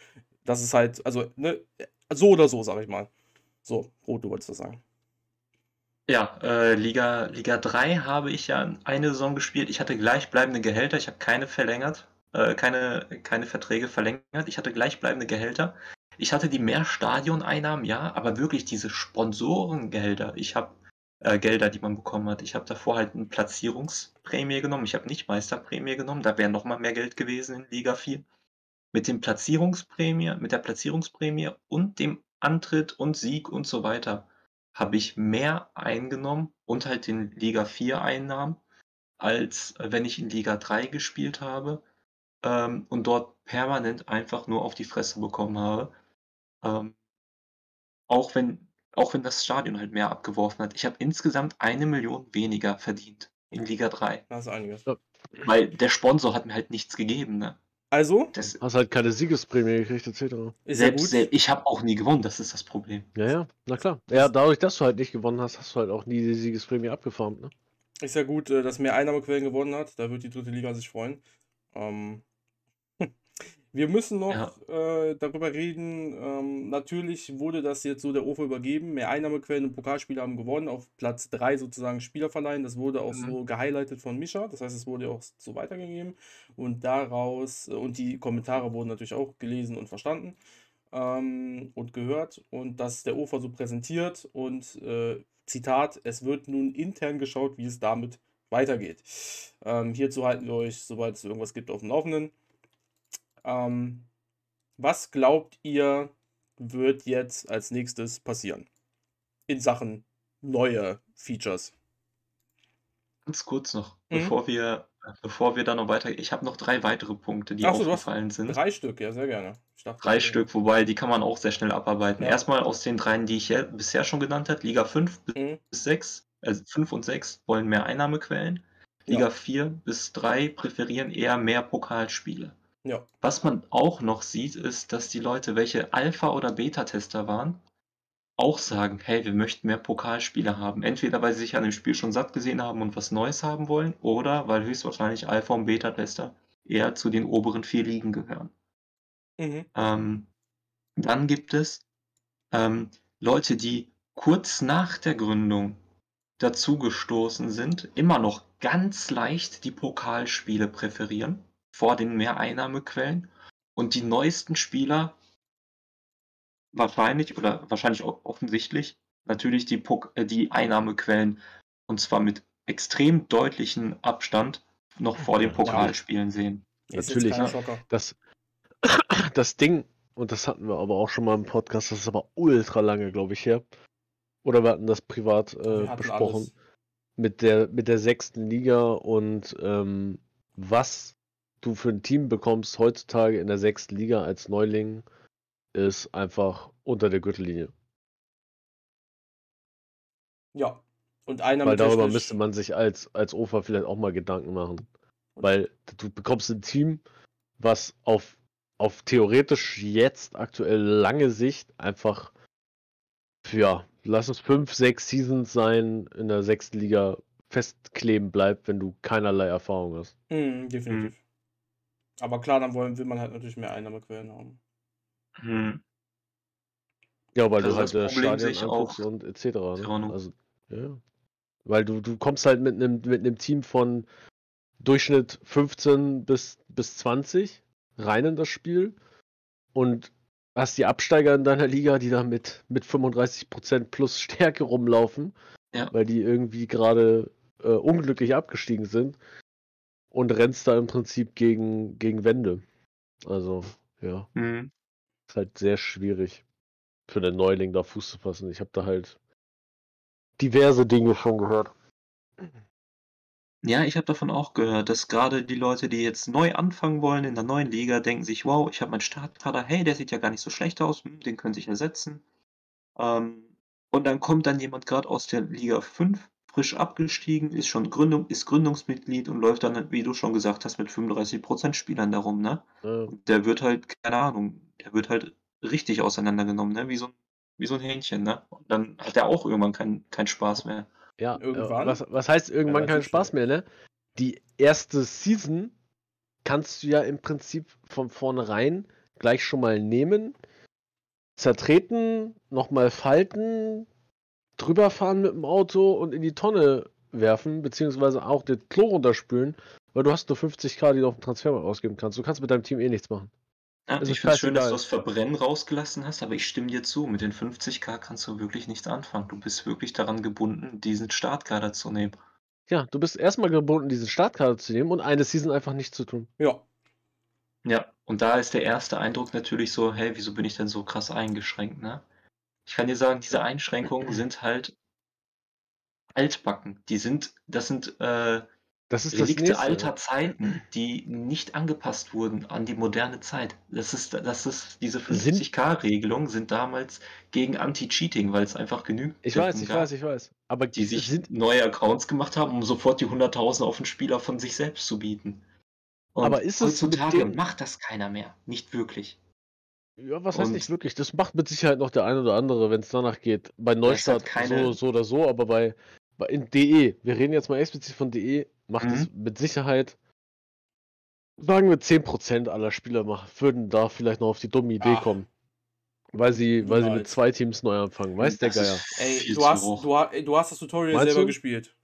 Das ist halt, also, ne, so oder so, sag ich mal. So, Rot, du wolltest das sagen. Ja, äh, Liga, Liga 3 habe ich ja eine Saison gespielt. Ich hatte gleichbleibende Gehälter. Ich habe keine verlängert, äh, keine, keine Verträge verlängert. Ich hatte gleichbleibende Gehälter. Ich hatte die Mehrstadioneinnahmen, ja, aber wirklich diese Sponsorengehälter. Ich habe äh, Gelder, die man bekommen hat. Ich habe davor halt eine Platzierungsprämie genommen. Ich habe nicht Meisterprämie genommen. Da wäre nochmal mehr Geld gewesen in Liga 4. Mit dem Platzierungsprämie, mit der Platzierungsprämie und dem Antritt und Sieg und so weiter habe ich mehr eingenommen und halt den Liga 4 Einnahmen, als äh, wenn ich in Liga 3 gespielt habe ähm, und dort permanent einfach nur auf die Fresse bekommen habe. Ähm, auch, wenn, auch wenn das Stadion halt mehr abgeworfen hat. Ich habe insgesamt eine Million weniger verdient in Liga 3. Das ist einiges. Weil der Sponsor hat mir halt nichts gegeben. Ne? Also, Das, Hast halt keine Siegesprämie gekriegt, etc. selbst, gut. selbst, ich habe auch nie gewonnen, das ist das Problem. Ja, ja, na klar. Ja, dadurch, dass du halt nicht gewonnen hast, hast du halt auch nie die Siegesprämie abgefarmt, ne? Ist ja gut, äh, dass mehr Einnahmequellen gewonnen hat. Da wird die dritte Liga sich freuen. Ähm, wir müssen noch äh, darüber reden. Ähm, natürlich wurde das jetzt so der OFA übergeben. Mehr Einnahmequellen und Pokalspiele haben gewonnen. Auf Platz 3 sozusagen Spieler verleihen. Das wurde auch Mhm. so gehighlightet von Mischa. Das heißt, es wurde auch so weitergegeben. Und daraus, äh, und die Kommentare wurden natürlich auch gelesen und verstanden ähm, und gehört. Und das ist der OFA so präsentiert. Und äh, Zitat, es wird nun intern geschaut, wie es damit weitergeht. Ähm, hierzu halten wir euch, sobald es irgendwas gibt, auf dem Laufenden. Ähm, was glaubt ihr, wird jetzt als nächstes passieren? In Sachen neue Features. Ganz kurz noch, Mhm. bevor wir, bevor wir da noch weiter, ich habe noch drei weitere Punkte, die Ach so, aufgefallen sind. Drei Stück, ja, sehr gerne. Dachte, Drei Stück, wobei die kann man auch sehr schnell abarbeiten. Ja. Erstmal aus den dreien, die ich ja bisher schon genannt habe, Liga 5 Mhm. bis 6, also 5 und 6 wollen mehr Einnahmequellen. Ja. Liga 4 bis 3 präferieren eher mehr Pokalspiele. Ja, Was man auch noch sieht, ist, dass die Leute, welche Alpha- oder Beta-Tester waren, auch sagen, hey, wir möchten mehr Pokalspiele haben. Entweder weil sie sich an dem Spiel schon satt gesehen haben und was Neues haben wollen, oder weil höchstwahrscheinlich Alpha- und Beta-Tester eher zu den oberen vier Ligen gehören. mhm. Ähm, dann gibt es ähm, Leute, die kurz nach der Gründung dazugestoßen sind, immer noch ganz leicht die Pokalspiele präferieren vor den Mehreinnahmequellen und die neuesten Spieler wahrscheinlich oder wahrscheinlich auch offensichtlich natürlich die, Pok äh, die Einnahmequellen und zwar mit extrem deutlichem Abstand noch vor den. Pokalspielen sehen. Natürlich. Das, das Ding, und das hatten wir aber auch schon mal im Podcast, das ist aber ultra lange, glaube ich, her. Oder wir hatten das privat äh, hatten besprochen. alles. Mit der, mit der sechsten Liga und ähm, was du für ein Team bekommst heutzutage in der sechsten Liga als Neuling ist einfach unter der Gürtellinie. Ja. Und einer Weil mit darüber technisch- müsste man sich als, als OFA vielleicht auch mal Gedanken machen. Weil du bekommst ein Team, was auf, auf theoretisch jetzt aktuell lange Sicht einfach für, ja, lass es fünf, sechs Seasons sein, in der sechsten Liga festkleben bleibt, wenn du keinerlei Erfahrung hast. Mhm, definitiv. Aber klar, dann wollen, will man halt natürlich mehr Einnahmequellen haben. Hm. Ja, weil Also du halt das ich anguckst auch. und etc. Ne? Also, ja. Weil du, du kommst halt mit einem mit einem Team von Durchschnitt 15 bis, bis 20 rein in das Spiel und hast die Absteiger in deiner Liga, die da mit, mit 35% plus Stärke rumlaufen, Ja. weil die irgendwie gerade äh, unglücklich abgestiegen sind und rennst da im Prinzip gegen, gegen Wände. Also, ja. Hm. Ist halt sehr schwierig für den Neuling da Fuß zu fassen. Ich habe da halt diverse Dinge schon gehört. Ja, ich habe davon auch gehört, dass gerade die Leute, die jetzt neu anfangen wollen in der neuen Liga, denken sich, wow, ich habe meinen Startkader, hey, der sieht ja gar nicht so schlecht aus, hm, den könnte ich ersetzen. Ähm, und dann kommt dann jemand gerade aus der Liga 5, frisch abgestiegen, ist schon Gründung, ist Gründungsmitglied und läuft dann, wie du schon gesagt hast, mit 35% Spielern darum, ne? Und der wird halt, keine Ahnung, der wird halt richtig auseinandergenommen, ne? Wie so ein, wie so ein Hähnchen, ne? Und dann hat er auch irgendwann keinen keinen Spaß mehr. ja, Irgendwann? Äh, was, was heißt irgendwann kein Relativ Spaß mehr, ne? Die erste Season kannst du ja im Prinzip von vornherein gleich schon mal nehmen, zertreten, nochmal falten, drüber fahren mit dem Auto und in die Tonne werfen, beziehungsweise auch den Klo runterspülen, weil du hast nur 50k, die du auf dem Transfermarkt ausgeben kannst. Du kannst mit deinem Team eh nichts machen. Ja, ich finde es schön, dass du das Verbrennen rausgelassen hast, aber ich stimme dir zu. Mit den 50k kannst du wirklich nichts anfangen. Du bist wirklich daran gebunden, diesen Startkader zu nehmen. Ja, du bist erstmal gebunden, diesen Startkader zu nehmen und eine Season einfach nicht zu tun. Ja. Ja, und da ist der erste Eindruck natürlich so, hey, wieso bin ich denn so krass eingeschränkt, ne? Ich kann dir sagen, diese Einschränkungen sind halt altbacken. Die sind, das sind äh, Das ist das Relikte nächste. alter Zeiten, die nicht angepasst wurden an die moderne Zeit. Das ist, das ist, diese Sind- 50k-Regelung sind damals gegen Anti-Cheating, weil es einfach genügend Ich weiß, ich gab, weiß, ich weiß. Aber die sich sind, neue Accounts gemacht haben, um sofort die 100.000 auf den Spieler von sich selbst zu bieten. Und Aber ist es heutzutage macht das keiner mehr. Nicht wirklich. Ja, was heißt und- nicht wirklich? Das macht mit Sicherheit noch der eine oder andere, wenn es danach geht. Bei Neustart keine- so, so oder so, aber bei, bei in DE, wir reden jetzt mal explizit von DE, macht Mhm. es mit Sicherheit, sagen wir 10% aller Spieler mach, würden da vielleicht noch auf die dumme Idee Ach. kommen. Weil sie, weil sie mit zwei Teams neu anfangen. Weiß der Geier. ist Ey, du hast, du, du hast das Tutorial Meinst selber du? gespielt.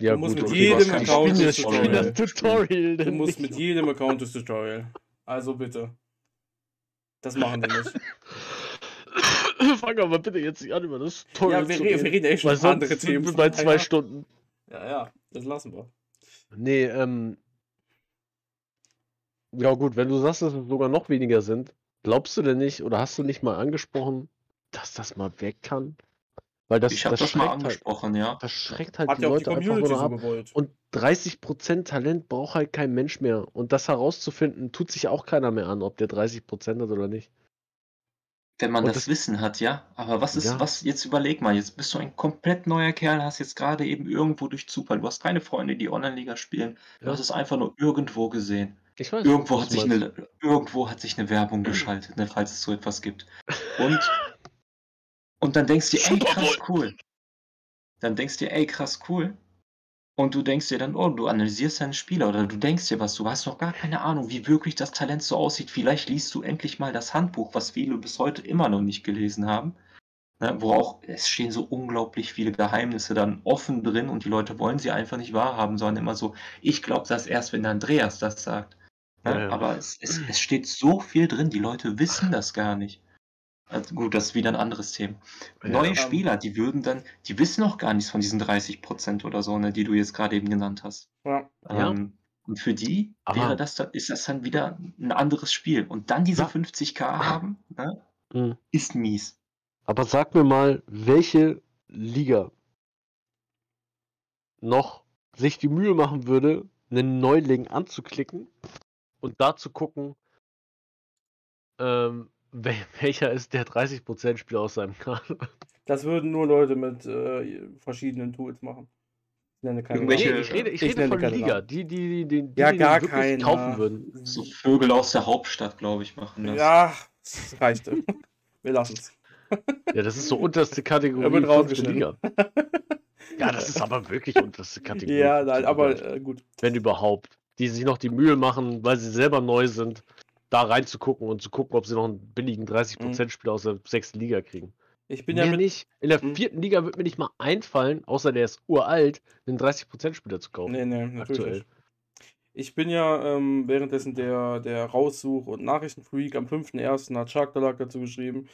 Ja, du musst mit okay, jedem Account das Tutorial. Tutorial. Du musst mit jedem Account das Tutorial. Also bitte. Das machen wir nicht. Fang aber bitte jetzt nicht an über das Tutorial ja, wir, zu re reden. wir reden echt schon über andere Themen. sind wir bei zwei Stunden. Ja, ja, das lassen wir. Nee, ähm. Ja, gut, wenn du sagst, dass es sogar noch weniger sind, glaubst du denn nicht oder hast du nicht mal angesprochen, dass das mal weg kann? Weil das, ich habe das, das mal schreckt halt, angesprochen, ja. das schreckt halt Hat die ja auch die Leute einfach nur so ab. gewollt. Und 30% Talent braucht halt kein Mensch mehr. Und das herauszufinden, tut sich auch keiner mehr an, ob der 30% hat oder nicht. Wenn man das, das- Wissen hat, ja. Aber was ist, Ja. was, jetzt überleg mal, jetzt bist du ein komplett neuer Kerl, hast jetzt gerade eben irgendwo durch Zufall, du hast keine Freunde, die Online-Liga spielen, du Ja. hast es einfach nur irgendwo gesehen. Ich weiß. Irgendwo hat, du sich eine, irgendwo hat sich eine Werbung geschaltet, ne, falls es so etwas gibt. Und, und dann denkst du dir, ey, krass, cool. Dann denkst du dir, ey, krass, cool. Und du denkst dir dann, oh, du analysierst deinen Spieler oder du denkst dir was, du hast noch gar keine Ahnung, wie wirklich das Talent so aussieht. Vielleicht liest du endlich mal das Handbuch, was viele bis heute immer noch nicht gelesen haben. Ne, wo auch, es stehen so unglaublich viele Geheimnisse dann offen drin und die Leute wollen sie einfach nicht wahrhaben, sondern immer so, ich glaube das erst, wenn Andreas das sagt. Ne? Ja, ja. Aber es, es, es steht so viel drin, die Leute wissen das gar nicht. Also gut, das ist wieder ein anderes Thema. Ja, Neue ähm, Spieler, die würden dann, die wissen noch gar nichts von diesen 30% oder so, ne, die du jetzt gerade eben genannt hast. Ja. Ähm, und für die Aber- wäre das dann, ist das dann wieder ein anderes Spiel. Und dann diese Ja. 50k haben, ne, Mhm. ist mies. Aber sag mir mal, welche Liga noch sich die Mühe machen würde, einen Neuling anzuklicken und da zu gucken, ähm, welcher ist der 30% Spieler aus seinem Kader? Das würden nur Leute mit äh, verschiedenen Tools machen. Ich nenne keine Namen. ich rede, ich Ich rede nenne von keine Liga. Namen. Die, die, die, die, die, Ja, die gar wirklich keiner. kaufen würden. So Vögel aus der Hauptstadt, glaube ich, machen das. Ja, das reicht. Wir lassen es. Ja, das ist so unterste Kategorie. Er wird rausgeschnitten. Ja, das ist aber wirklich unterste Kategorie. Ja, nein, aber äh, gut. wenn überhaupt, die sich noch die Mühe machen, weil sie selber neu sind, da reinzugucken und zu gucken, ob sie noch einen billigen 30%-Spieler aus der sechsten Liga kriegen. Ich bin ja mit. nicht. In der Hm. vierten Liga wird mir nicht mal einfallen, außer der ist uralt, einen 30%-Spieler zu kaufen. Nee, nee, natürlich aktuell. nicht. Ich bin ja ähm, währenddessen der, der Raussuch- und Nachrichtenfreak. Am 5.1. hat Shark Dalak dazu geschrieben.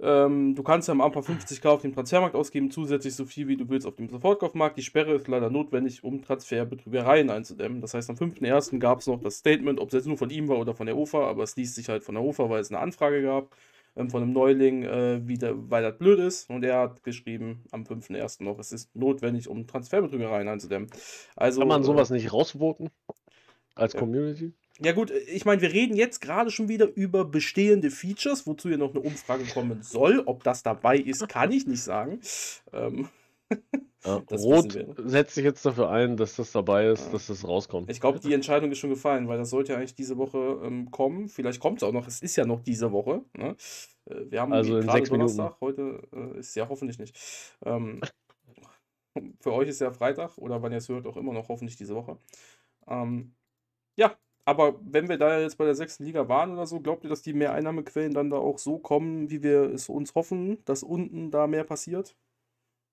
Ähm, du kannst ja am Anfang 50k auf dem Transfermarkt ausgeben, zusätzlich so viel wie du willst auf dem Sofortkaufmarkt. Die Sperre ist leider notwendig, um Transferbetrügereien einzudämmen. Das heißt, am 5.1. gab es noch das Statement, ob es jetzt nur von ihm war oder von der UFA, aber es liest sich halt von der UFA, weil es eine Anfrage gab ähm, von einem Neuling, äh, wie der, weil das blöd ist. Und er hat geschrieben am 5.1. noch, es ist notwendig, um Transferbetrügereien einzudämmen. Also, Kann man äh, sowas nicht rausvoten? Als. Community? ja gut, ich meine, wir reden jetzt gerade schon wieder über bestehende Features, wozu ja noch eine Umfrage kommen soll. Ob das dabei ist, kann ich nicht sagen. Ähm, Ja. Rot setzt sich jetzt dafür ein, dass das dabei ist, Ja. dass das rauskommt. ich glaube, die Entscheidung ist schon gefallen, weil das sollte ja eigentlich diese Woche ähm, kommen. Vielleicht kommt es auch noch, es ist ja noch diese Woche. Ne? Äh, wir haben Also in gerade sechs Minuten. Donnerstag, heute äh, ist ja hoffentlich nicht. Ähm, für euch ist ja Freitag oder wann ihr es hört, auch immer noch hoffentlich diese Woche. Ähm, ja, aber wenn wir da jetzt bei der sechsten Liga waren oder so, glaubt ihr, dass die Mehreinnahmequellen dann da auch so kommen, wie wir es uns hoffen, dass unten da mehr passiert?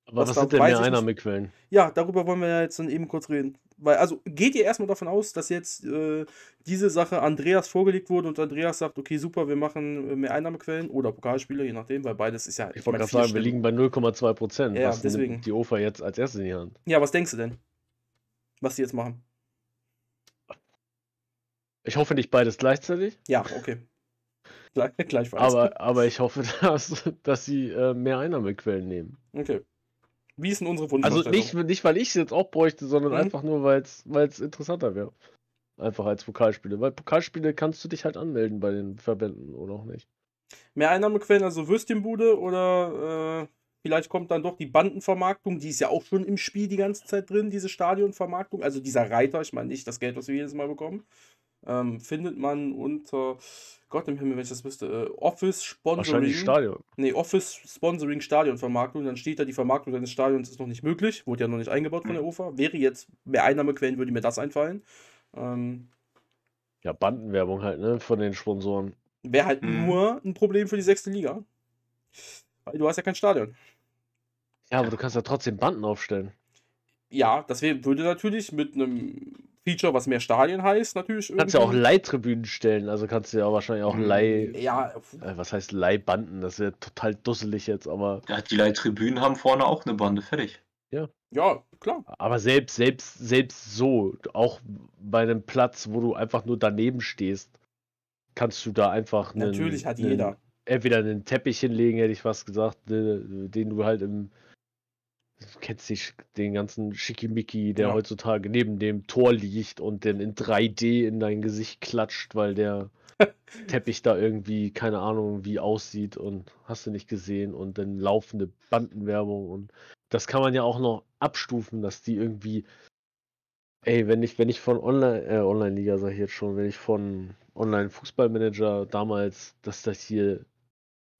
Aber was was sind denn weiß mehr ich nicht. Einnahmequellen? Ja, darüber wollen wir ja jetzt dann eben kurz reden. Weil, also geht ihr erstmal davon aus, dass jetzt äh, diese Sache Andreas vorgelegt wurde und Andreas sagt, okay, super, wir machen äh, mehr Einnahmequellen oder Pokalspiele, je nachdem, weil beides ist ja. Ich wollte gerade sagen, wir Stimmen. liegen bei 0,2 Prozent. Ja, was deswegen. die OFA jetzt als erstes in die Hand? Ja, was denkst du denn? Was die jetzt machen? Ich hoffe nicht beides gleichzeitig, Ja, okay. Gleich, gleichfalls. aber, aber ich hoffe, dass, dass sie äh, mehr Einnahmequellen nehmen. Okay. Wie ist denn unsere Also Wunschvorstellung? nicht, nicht weil ich es jetzt auch bräuchte, sondern Mhm. einfach nur, weil es interessanter wäre. Einfach als Pokalspiele. Weil Pokalspiele kannst du dich halt anmelden bei den Verbänden oder auch nicht. Mehr Einnahmequellen, also Würstchenbude oder äh, vielleicht kommt dann doch die Bandenvermarktung, die ist ja auch schon im Spiel die ganze Zeit drin, diese Stadionvermarktung, also dieser Reiter, ich meine nicht das Geld, was wir jedes Mal bekommen, ähm, findet man unter, Gott im Himmel, wenn ich das wüsste, äh, Office Wahrscheinlich Sponsoring. Stadion. Nee, Office Sponsoring Stadionvermarktung, dann steht da, die Vermarktung deines Stadions ist noch nicht möglich, wurde ja noch nicht eingebaut von der UFA. Wäre jetzt mehr Einnahmequellen, würde mir das einfallen. Ähm, Ja, Bandenwerbung halt, ne? Von den Sponsoren. Wäre halt Mhm. nur ein Problem für die sechste Liga. Weil du hast ja kein Stadion. Ja, aber du kannst ja trotzdem Banden aufstellen. Ja, das wär, würde natürlich mit einem Feature, was mehr Stadien heißt, natürlich Du kannst ja auch Leihtribünen stellen, also kannst du ja wahrscheinlich auch Leih. Ja, Äh, was heißt Leihbanden? Das wäre total dusselig jetzt, aber. Ja, die Leittribünen haben vorne auch eine Bande, fertig. ja, klar. Aber selbst, selbst, selbst so, auch bei einem Platz, wo du einfach nur daneben stehst, kannst du da einfach einen, Natürlich hat einen, jeder. entweder einen Teppich hinlegen, hätte ich fast gesagt, ne, den du halt im kennst dich, den ganzen Schickimicki, der Ja. heutzutage neben dem Tor liegt und dann in 3D in dein Gesicht klatscht, weil der Teppich da irgendwie, keine Ahnung, wie aussieht und hast du nicht gesehen und dann laufende Bandenwerbung und das kann man ja auch noch abstufen, dass die irgendwie, ey, wenn ich, wenn ich von Online, äh, Online-Liga sag ich jetzt schon, wenn ich von Online-Fußballmanager damals, dass das hier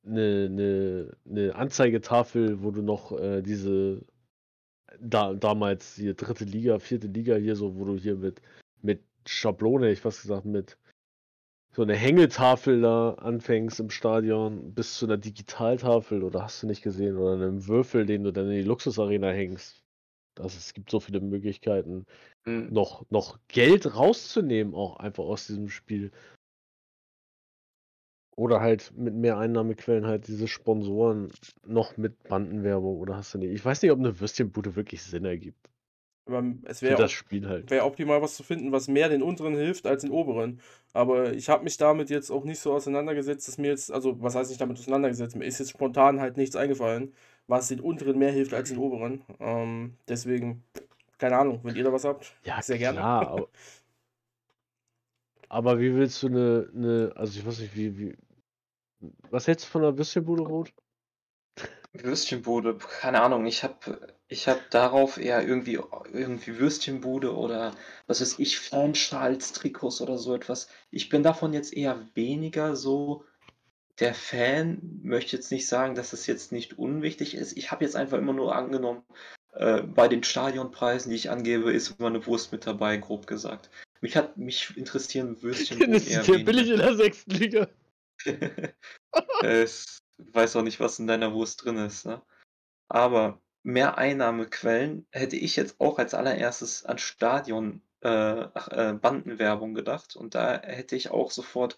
eine, eine, eine Anzeigetafel, wo du noch äh, diese da, damals hier dritte Liga, vierte Liga hier so, wo du hier mit, mit Schablone, ich was gesagt, mit so eine Hängetafel da anfängst im Stadion bis zu einer Digitaltafel oder hast du nicht gesehen oder einem Würfel, den du dann in die Luxusarena hängst. Das, es gibt so viele Möglichkeiten, Mhm. noch, noch Geld rauszunehmen, auch einfach aus diesem Spiel. Oder halt mit mehr Einnahmequellen halt diese Sponsoren noch mit Bandenwerbung oder hast du nicht. Ich weiß nicht, ob eine Würstchenbude wirklich Sinn ergibt. Aber es wäre das Spiel halt. wäre optimal was zu finden, was mehr den unteren hilft als den oberen. Aber ich habe mich damit jetzt auch nicht so auseinandergesetzt, dass mir jetzt, also was heißt nicht damit auseinandergesetzt, mir ist jetzt spontan halt nichts eingefallen, was den unteren mehr hilft als den oberen. Ähm, deswegen, keine Ahnung, wenn ihr da was habt, Ja, sehr gerne. klar. Aber, aber wie willst du eine, eine, also ich weiß nicht, wie, wie, Was hältst du von der Würstchenbude rot? Würstchenbude, keine Ahnung, ich habe ich hab darauf eher irgendwie, irgendwie Würstchenbude oder was weiß ich, Fanschals-Trikots oder so etwas. Ich bin davon jetzt eher weniger so der Fan, möchte jetzt nicht sagen, dass es jetzt nicht unwichtig ist. Ich habe jetzt einfach immer nur angenommen, äh, bei den Stadionpreisen, die ich angebe, ist immer eine Wurst mit dabei, grob gesagt. Mich hat mich interessieren Würstchenbuden Das ist ja billig in der sechsten Liga. Ich weiß auch nicht, was in deiner Wurst drin ist, ne? Aber mehr Einnahmequellen hätte ich jetzt auch als allererstes an Stadion, äh, äh, Bandenwerbung gedacht. Und da hätte ich auch sofort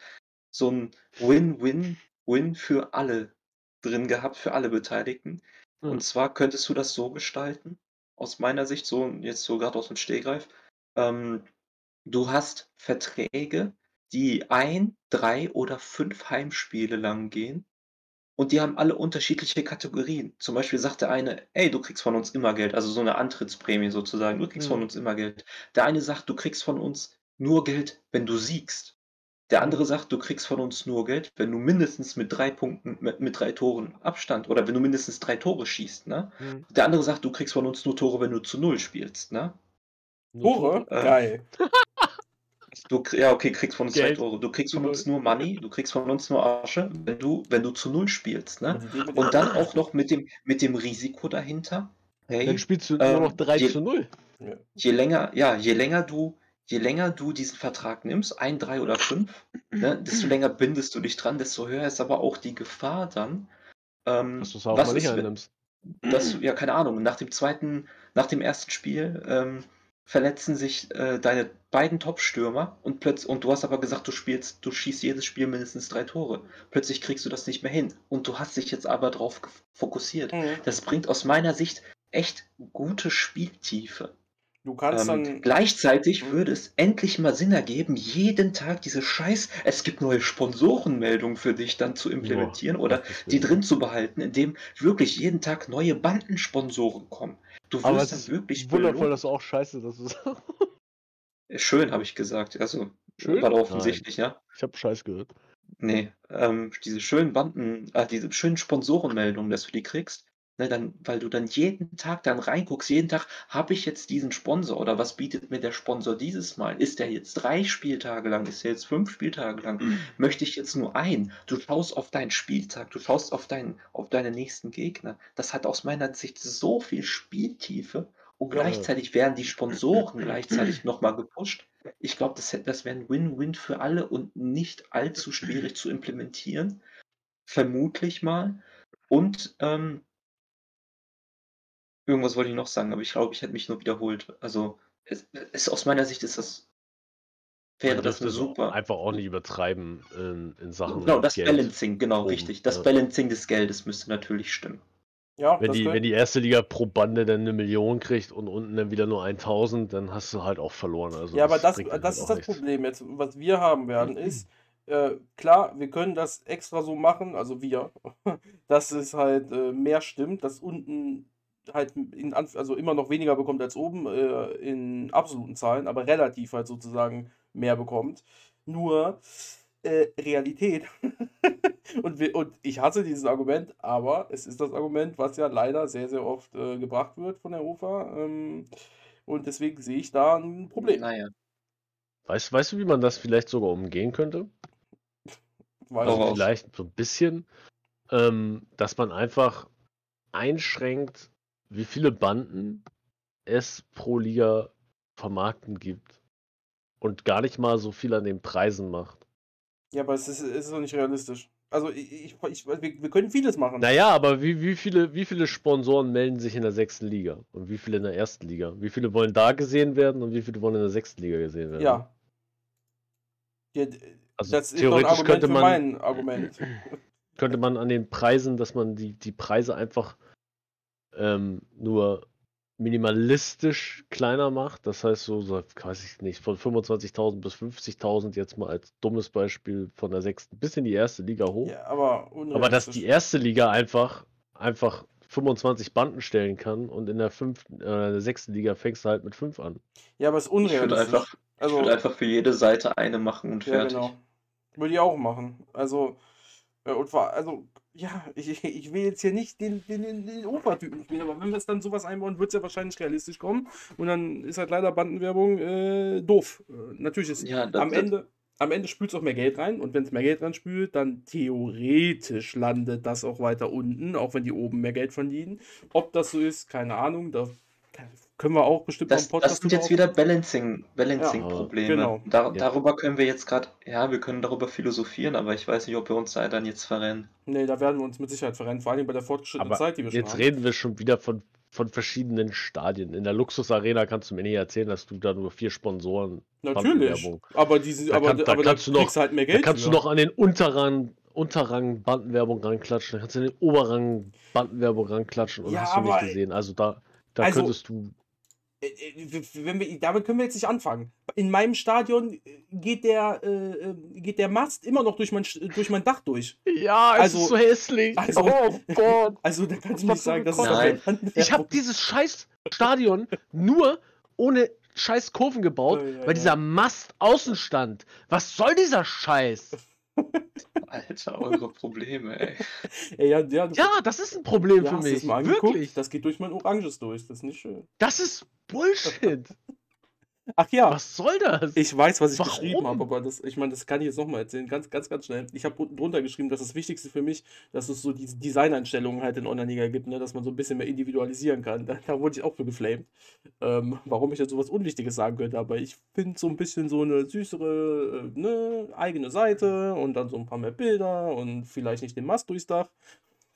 so ein Win-Win-Win für alle drin gehabt, für alle Beteiligten. Hm. Und zwar könntest du das so gestalten, aus meiner Sicht, so jetzt so gerade aus dem Stehgreif. Ähm, du hast Verträge, die ein, drei oder fünf Heimspiele lang gehen. Und die haben alle unterschiedliche Kategorien. Zum Beispiel sagt der eine, ey, du kriegst von uns immer Geld, also so eine Antrittsprämie sozusagen, du kriegst von Mhm. uns immer Geld. Der eine sagt, du kriegst von uns nur Geld, wenn du siegst. Der andere sagt, du kriegst von uns nur Geld, wenn du mindestens mit drei Punkten, mit, mit drei Toren Abstand oder wenn du mindestens drei Tore schießt, ne? Hm. Der andere sagt, du kriegst von uns nur Tore, wenn du zu Null spielst, ne? Tore? Äh, Geil. Du, ja, okay, kriegst von uns Geld. Tore. Du kriegst von uns nur Money, du kriegst von uns nur Asche, wenn du, wenn du zu Null spielst, ne? Und mit Und dann auch noch mit dem, mit dem Risiko dahinter. Hey, Dann spielst du ähm, nur noch 3 je- zu 0. je länger, ja, je länger du, je länger du diesen Vertrag nimmst, ein, drei oder fünf, ne, desto länger bindest du dich dran, desto höher ist aber auch die Gefahr dann. Ähm, Dass du es auch was mal nicht einnimmst. dass du, ja, keine Ahnung, nach dem zweiten, nach dem ersten Spiel ähm, verletzen sich äh, deine beiden Top-Stürmer und plötzlich, und du hast aber gesagt, du spielst, du schießt jedes Spiel mindestens drei Tore. Plötzlich kriegst du das nicht mehr hin. Und du hast dich jetzt aber drauf fokussiert. Mhm. Das bringt aus meiner Sicht echt gute Spieltiefe. Du kannst Ähm, dann. gleichzeitig würde es endlich mal Sinn ergeben, jeden Tag diese Scheiß, es gibt neue Sponsorenmeldungen für dich dann zu implementieren oder Gottes die drin zu behalten, indem wirklich jeden Tag neue Bandensponsoren kommen. Du wirst es wirklich wundervoll, belohnt. dass du auch scheiße, dass du Schön, habe ich gesagt. Also, Schön? war offensichtlich, ja. Ich habe Scheiß gehört. Nee, ähm, diese schönen Banden, äh, diese schönen Sponsorenmeldungen, dass du die kriegst, ne, dann, weil du dann jeden Tag dann reinguckst, jeden Tag, habe ich jetzt diesen Sponsor oder was bietet mir der Sponsor dieses Mal? Ist der jetzt drei Spieltage lang? Ist der jetzt fünf Spieltage lang? Möchte ich jetzt nur ein? Du schaust auf deinen Spieltag, du schaust auf, dein, auf deine nächsten Gegner. Das hat aus meiner Sicht so viel Spieltiefe und gleichzeitig werden die Sponsoren gleichzeitig nochmal gepusht. Ich glaube, das, das wäre ein Win-Win für alle und nicht allzu schwierig zu implementieren. Vermutlich mal. Und ähm, irgendwas wollte ich noch sagen, aber ich glaube, ich hätte mich nur wiederholt. Also, es, es, aus meiner Sicht ist das, wäre das eine super. Einfach auch nicht übertreiben in, in Sachen Genau, das Geld. Balancing, genau, oben, richtig. Das ja. Balancing des Geldes müsste natürlich stimmen. Ja, Wenn das die, wenn die erste Liga pro Bande dann eine Million kriegt und unten dann wieder nur 1000, dann hast du halt auch verloren. Also ja, aber das, das halt ist das nichts. Problem jetzt. Was wir haben werden, ist, äh, klar, wir können das extra so machen, also wir, dass es halt äh, mehr stimmt, dass unten halt in, Anf- also immer noch weniger bekommt als oben äh, in absoluten Zahlen, aber relativ halt sozusagen mehr bekommt. Nur äh, Realität. und, wir, und ich hasse dieses Argument, aber es ist das Argument, was ja leider sehr, sehr oft äh, gebracht wird von der UFA. Ähm, und deswegen sehe ich da ein Problem. Naja. Weißt, weißt du, wie man das vielleicht sogar umgehen könnte? Weiß nicht. Vielleicht so ein bisschen, ähm, dass man einfach einschränkt, wie viele Banden es pro Liga vermarkten gibt. Und gar nicht mal so viel an den Preisen macht. Ja, aber es ist, es ist doch nicht realistisch. Also ich, ich, wir, wir können vieles machen. Naja, aber wie, wie, viele, wie viele Sponsoren melden sich in der sechsten Liga? Und wie viele in der ersten Liga? Wie viele wollen da gesehen werden und wie viele wollen in der sechsten Liga gesehen werden? Ja. ja Also das ist doch ein theoretisch Argument könnte für man, mein Argument. könnte man an den Preisen, dass man die, die Preise einfach ähm, nur minimalistisch kleiner macht. Das heißt so, so weiß ich nicht, von 25.000 bis 50.000 jetzt mal als dummes Beispiel von der sechsten bis in die erste Liga hoch. Ja, aber Aber dass die unrealistisch. erste Liga einfach, einfach 25 Banden stellen kann und in der fünften, äh, der sechsten Liga fängst du halt mit 5 an. Ja, aber es ist Ich würde unrealistisch. einfach, ich Also, würde einfach für jede Seite eine machen und ja, fertig. genau. Würde ich auch machen. Also, Und war, also, ja, ich, ich will jetzt hier nicht den, den, den, den Opertypen spielen, aber wenn wir es dann sowas einbauen, wird es ja wahrscheinlich realistisch kommen. Und dann ist halt leider Bandenwerbung äh, doof. Äh, natürlich ist Ja, am Ende, am Ende spült es auch mehr Geld rein. Und wenn es mehr Geld rein spült, dann theoretisch landet das auch weiter unten, auch wenn die oben mehr Geld verdienen. Ob das so ist, keine Ahnung. Da können wir auch bestimmt das, das Podcast sind drüber jetzt wieder. Balancing, Balancing-Probleme. genau. Da, Ja. Darüber können wir jetzt gerade, ja, wir können darüber philosophieren, aber ich weiß nicht, ob wir uns da dann jetzt verrennen. Nee, da werden wir uns mit Sicherheit verrennen, vor allem bei der fortgeschrittenen Aber Zeit, die wir schon Jetzt haben. reden wir schon wieder von, von verschiedenen Stadien. In der Luxusarena kannst du mir nicht erzählen, dass du da nur vier Sponsoren. Natürlich. Aber, diese, Da aber, kann- da aber da kannst du noch- du halt mehr Da Geld. kannst du für. noch an den Unterrang, Unterrang Bandenwerbung ranklatschen, da kannst du an den Oberrang Bandenwerbung ranklatschen und Ja, hast du nicht aber- gesehen. Also da, da Also- könntest du. Äh, äh, Wenn wir, damit können wir jetzt nicht anfangen. In meinem Stadion äh, geht der, äh, äh, geht der Mast immer noch durch mein, durch mein Dach durch. Ja, es Also- ist so hässlich. also- oh Gott. Also da kannst du nicht sagen, das ist für eine doch Ich habe dieses scheiß Stadion nur ohne scheiß Kurven gebaut, Ja, ja, weil ja. dieser Mast außen stand. Was soll dieser Scheiß? Alter, eure Probleme, ey. Ja, ja, ja, du, Ja, das ist ein Problem ja, für mich. Wirklich. Das geht durch mein Oranges durch. Das ist nicht schön. Das ist Bullshit. Ach ja. Was soll das? Ich weiß, was ich Warum? geschrieben habe, aber das, ich meine, das kann ich jetzt nochmal erzählen, ganz, ganz, ganz schnell. Ich habe unten drunter geschrieben, dass das Wichtigste für mich, dass es so diese Designeinstellungen halt in Online-Liga gibt, ne, dass man so ein bisschen mehr individualisieren kann. Da, da wurde ich auch für geflamed. Ähm, warum ich jetzt sowas Unwichtiges sagen könnte, aber ich finde so ein bisschen so eine süßere, äh, ne, eigene Seite und dann so ein paar mehr Bilder und vielleicht nicht den Mast durchs Dach.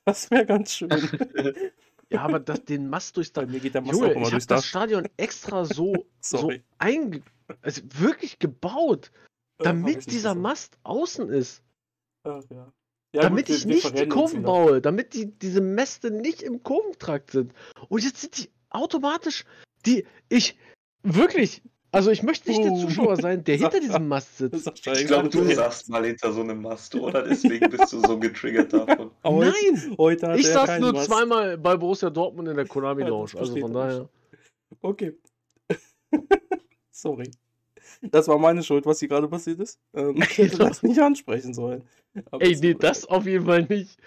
Das wäre ganz schön. Ja, aber das, den Mast durchs Dach. mir geht der Mast Junge, auch ich immer durchs das. Stadion extra so, so einge... Also wirklich gebaut, Äh, ich damit nicht dieser gesagt. Mast außen ist. Ach, ja. Ja, damit gut, ich nicht die Kurven baue, damit die, diese Mäste nicht im Kurventrakt sind. Und jetzt sind die automatisch, die, ich, wirklich, also ich möchte nicht der Boom. Zuschauer sein, der hinter diesem Mast sitzt. Ich glaube, du saßt mal hinter so einem Mast, oder? Deswegen bist du so getriggert davon. Nein! Heute Ich saß nur Mast. zweimal bei Borussia Dortmund in der Konami Ja, das Lounge, also versteht von er daher. Okay. Sorry. Das war meine Schuld, was hier gerade passiert ist. Ähm, ich hätte das nicht ansprechen sollen. Aber Ey, nee, das auf jeden Fall nicht.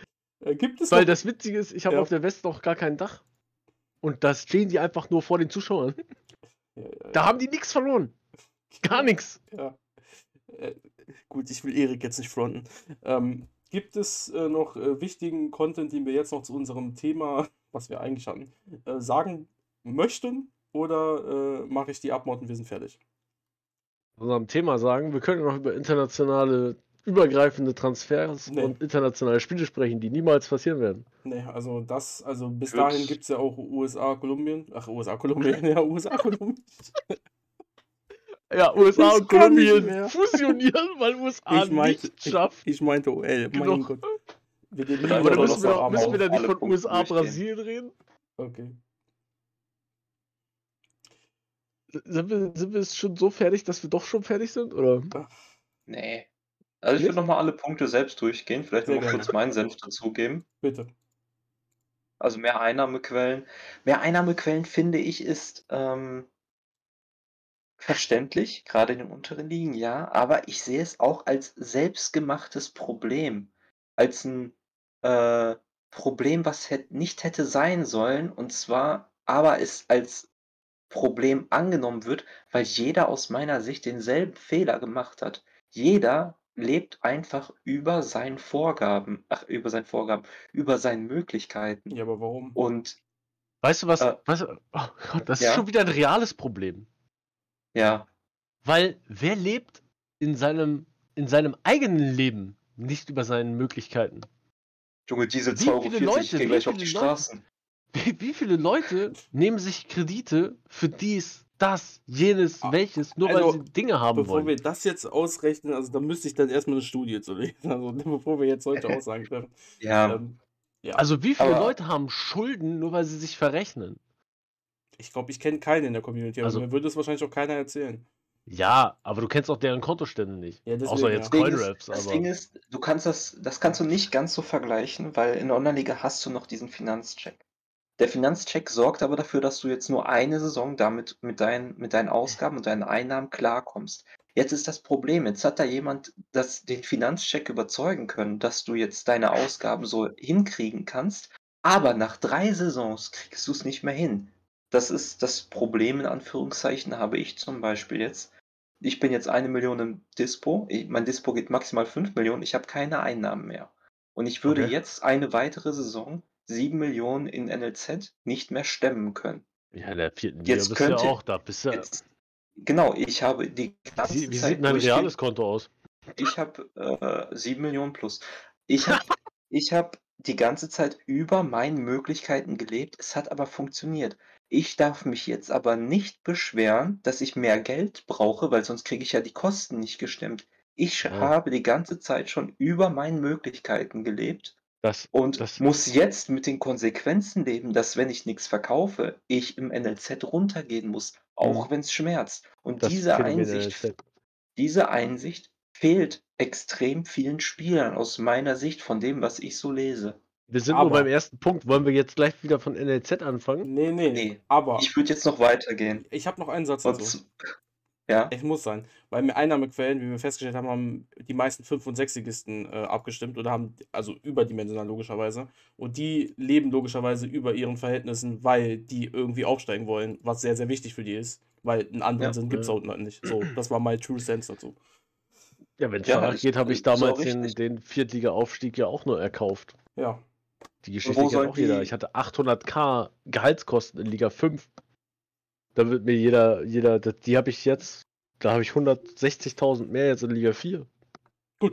Äh, Gibt es Weil noch, das Witzige ist, ich habe Ja. auf der West noch gar kein Dach. Und da stehen die einfach nur vor den Zuschauern. Ja, ja, Da haben die nichts verloren. Gar nichts. ja. Äh, gut, ich will Erik jetzt nicht fronten. Ähm, gibt es äh, noch äh, wichtigen Content, den wir jetzt noch zu unserem Thema, was wir eigentlich hatten, äh, sagen möchten? Oder äh, mache ich die Abmord und wir sind fertig? unserem Thema sagen. Wir können noch über internationale, übergreifende Transfers Nee. und internationale Spiele sprechen, die niemals passieren werden. Nee, also das, also bis Wird- dahin gibt es ja auch USA, Kolumbien. Ach, USA, Kolumbien, ja, USA, Kolumbien. Ja, USA Ich und Kolumbien fusionieren, weil USA Ich meinte, nicht ich, schafft. ich meinte OL, mein Genau. Gott. Wir gehen Aber da müssen wir, müssen wir da nicht von Punkte USA. Brasilien reden? Okay. Sind wir, sind wir jetzt schon so fertig, dass wir doch schon fertig sind? Oder? Nee. Also ich würde nochmal alle Punkte selbst durchgehen, vielleicht Sehr noch gerne. kurz meinen Senf dazugeben. Bitte. Also mehr Einnahmequellen. Mehr Einnahmequellen, finde ich, ist ähm, verständlich, gerade in den unteren Ligen, ja, aber ich sehe es auch als selbstgemachtes Problem. Als ein äh, Problem, was hätt, nicht hätte sein sollen, und zwar aber es als Problem angenommen wird, weil jeder aus meiner Sicht denselben Fehler gemacht hat. Jeder lebt einfach über seinen Vorgaben, ach, über seinen Vorgaben, über seinen Möglichkeiten. Ja, aber warum? Und Weißt du was? Äh, weißt du, oh Gott, das ja? ist schon wieder ein reales Problem. ja, Weil wer lebt in seinem, in seinem eigenen Leben nicht über seinen Möglichkeiten? Junge, Diesel Wie 2,40 Euro, viele ich Leute, gehe wie gleich auf die Leute? Straßen. Wie, wie viele Leute nehmen sich Kredite für dies, das, jenes, Ah, welches, nur also, weil sie Dinge haben Bevor wollen? wir das jetzt ausrechnen, also da müsste ich dann erstmal eine Studie zu lesen, also bevor wir jetzt solche Aussagen treffen. Ja, Ähm, ja, Also wie viele Aber- Leute haben Schulden, nur weil sie sich verrechnen? ich glaube, ich kenne keinen in der Community, aber Also- mir würde es wahrscheinlich auch keiner erzählen. Ja, aber du kennst auch deren Kontostände nicht. Ja, deswegen, Außer jetzt ja. Coinraps, das aber. Ding ist, du kannst das, das kannst du nicht ganz so vergleichen, weil in der Online-Liga hast du noch diesen Finanzcheck. Der Finanzcheck sorgt aber dafür, dass du jetzt nur eine Saison damit mit deinen, mit deinen Ausgaben und deinen Einnahmen klarkommst. Jetzt ist das Problem, jetzt hat da jemand das den Finanzcheck überzeugen können, dass du jetzt deine Ausgaben so hinkriegen kannst, aber nach 3 Saisons kriegst du's nicht mehr hin. Das ist das Problem in Anführungszeichen habe ich zum Beispiel jetzt. Ich bin jetzt 1.000.000 im Dispo. I mein Dispo geht maximal 5.000.000. Ich habe keine Einnahmen mehr. Und ich würde Okay. jetzt eine weitere Saison 7.000.000 in NLZ nicht mehr stemmen können. Ja, der vierten Liga Jetzt bist du ja könnte auch, da bist du jetzt genau, ich habe die ganze Wie, wie Zeit sieht durchgehend reales Konto aus? ich habe, äh, 7.000.000 plus. Ich habe ich habe die ganze Zeit über meinen Möglichkeiten gelebt, es hat aber funktioniert. Ich darf mich jetzt aber nicht beschweren, dass ich mehr Geld brauche, weil sonst kriege ich ja die Kosten nicht gestemmt. Ich Ja. habe die ganze Zeit schon über meinen Möglichkeiten gelebt Das, und das, muss jetzt mit den Konsequenzen leben, dass, wenn ich nichts verkaufe, ich im NLZ runtergehen muss, auch Mhm. wenn es schmerzt. Und diese Einsicht diese Einsicht fehlt extrem vielen Spielern aus meiner Sicht von dem, was ich so lese. Wir sind nur Aber- beim ersten Punkt. Wollen wir jetzt gleich wieder von NLZ anfangen? Nee, nee, Nee, aber Ich würde jetzt noch weitergehen. ich habe noch einen Satz dazu. Ja, Es muss sein, weil mir Einnahmequellen, wie wir festgestellt haben, haben die meisten 5- und 6-Ligisten äh, abgestimmt oder haben, also überdimensional logischerweise. Und die leben logischerweise über ihren Verhältnissen, weil die irgendwie aufsteigen wollen, was sehr, sehr wichtig für die ist. Weil einen anderen Ja. Sinn gibt es Ja. da unten nicht. So, das war mein True Sense dazu. Ja, wenn es Ja, danach geht, habe ich auch damals den, den Viertliga-Aufstieg ja auch nur erkauft. Ja. Die Geschichte kennt auch jeder. Ich hatte 800k Gehaltskosten in Liga 5. Da wird mir jeder, jeder, das- die habe ich jetzt, da habe ich 160.000 mehr jetzt in Liga 4.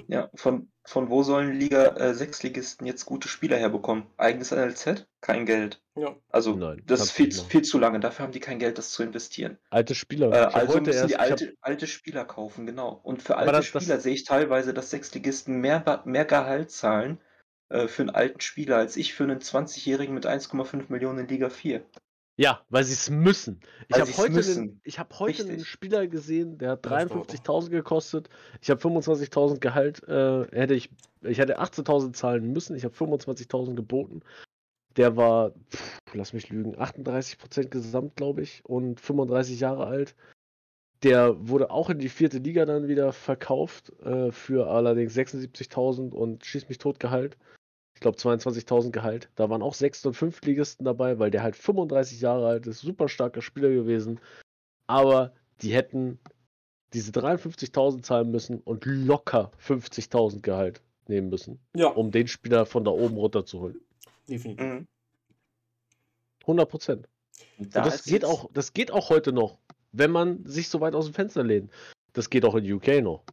ja. Von, von wo sollen Liga äh, Sechsligisten jetzt gute Spieler herbekommen? Eigenes NLZ? Kein Geld. Ja. Also, Nein, das ist viel, viel zu lange. Dafür haben die kein Geld, das zu investieren. Alte Spieler. Äh, also heute müssen erst, die ich hab, alte, alte Spieler kaufen, genau. Und für alte das- das- Spieler sehe ich teilweise, dass Sechsligisten mehr, mehr Gehalt zahlen äh, für einen alten Spieler als ich für einen 20-Jährigen mit 1,5 Millionen in Liga 4. ja, weil sie es müssen. Ich habe heute, einen, ich hab heute einen. Spieler gesehen, der hat Das ist doch- 53.000 gekostet. Ich habe 25.000 Gehalt, äh, hätte ich, ich hätte 18.000 zahlen müssen. Ich habe 25.000 geboten. Der war, pff, lass mich lügen, 38% Gesamt, glaube ich, und 35 Jahre alt. Der wurde auch in die vierte Liga dann wieder verkauft, äh, für allerdings 76.000 und schieß mich tot Gehalt. Ich glaube 22.000 Gehalt. Da waren auch Sechst- und Fünftligisten dabei, weil der halt 35 Jahre alt ist, super starker Spieler gewesen. Aber die hätten diese 53.000 zahlen müssen und locker 50.000 Gehalt nehmen müssen, Ja, um den Spieler von da oben runterzuholen. definitiv. Mhm. 100 Prozent. Da das geht auch, das geht auch heute noch, wenn man sich so weit aus dem Fenster lehnt. Das geht auch in UK noch.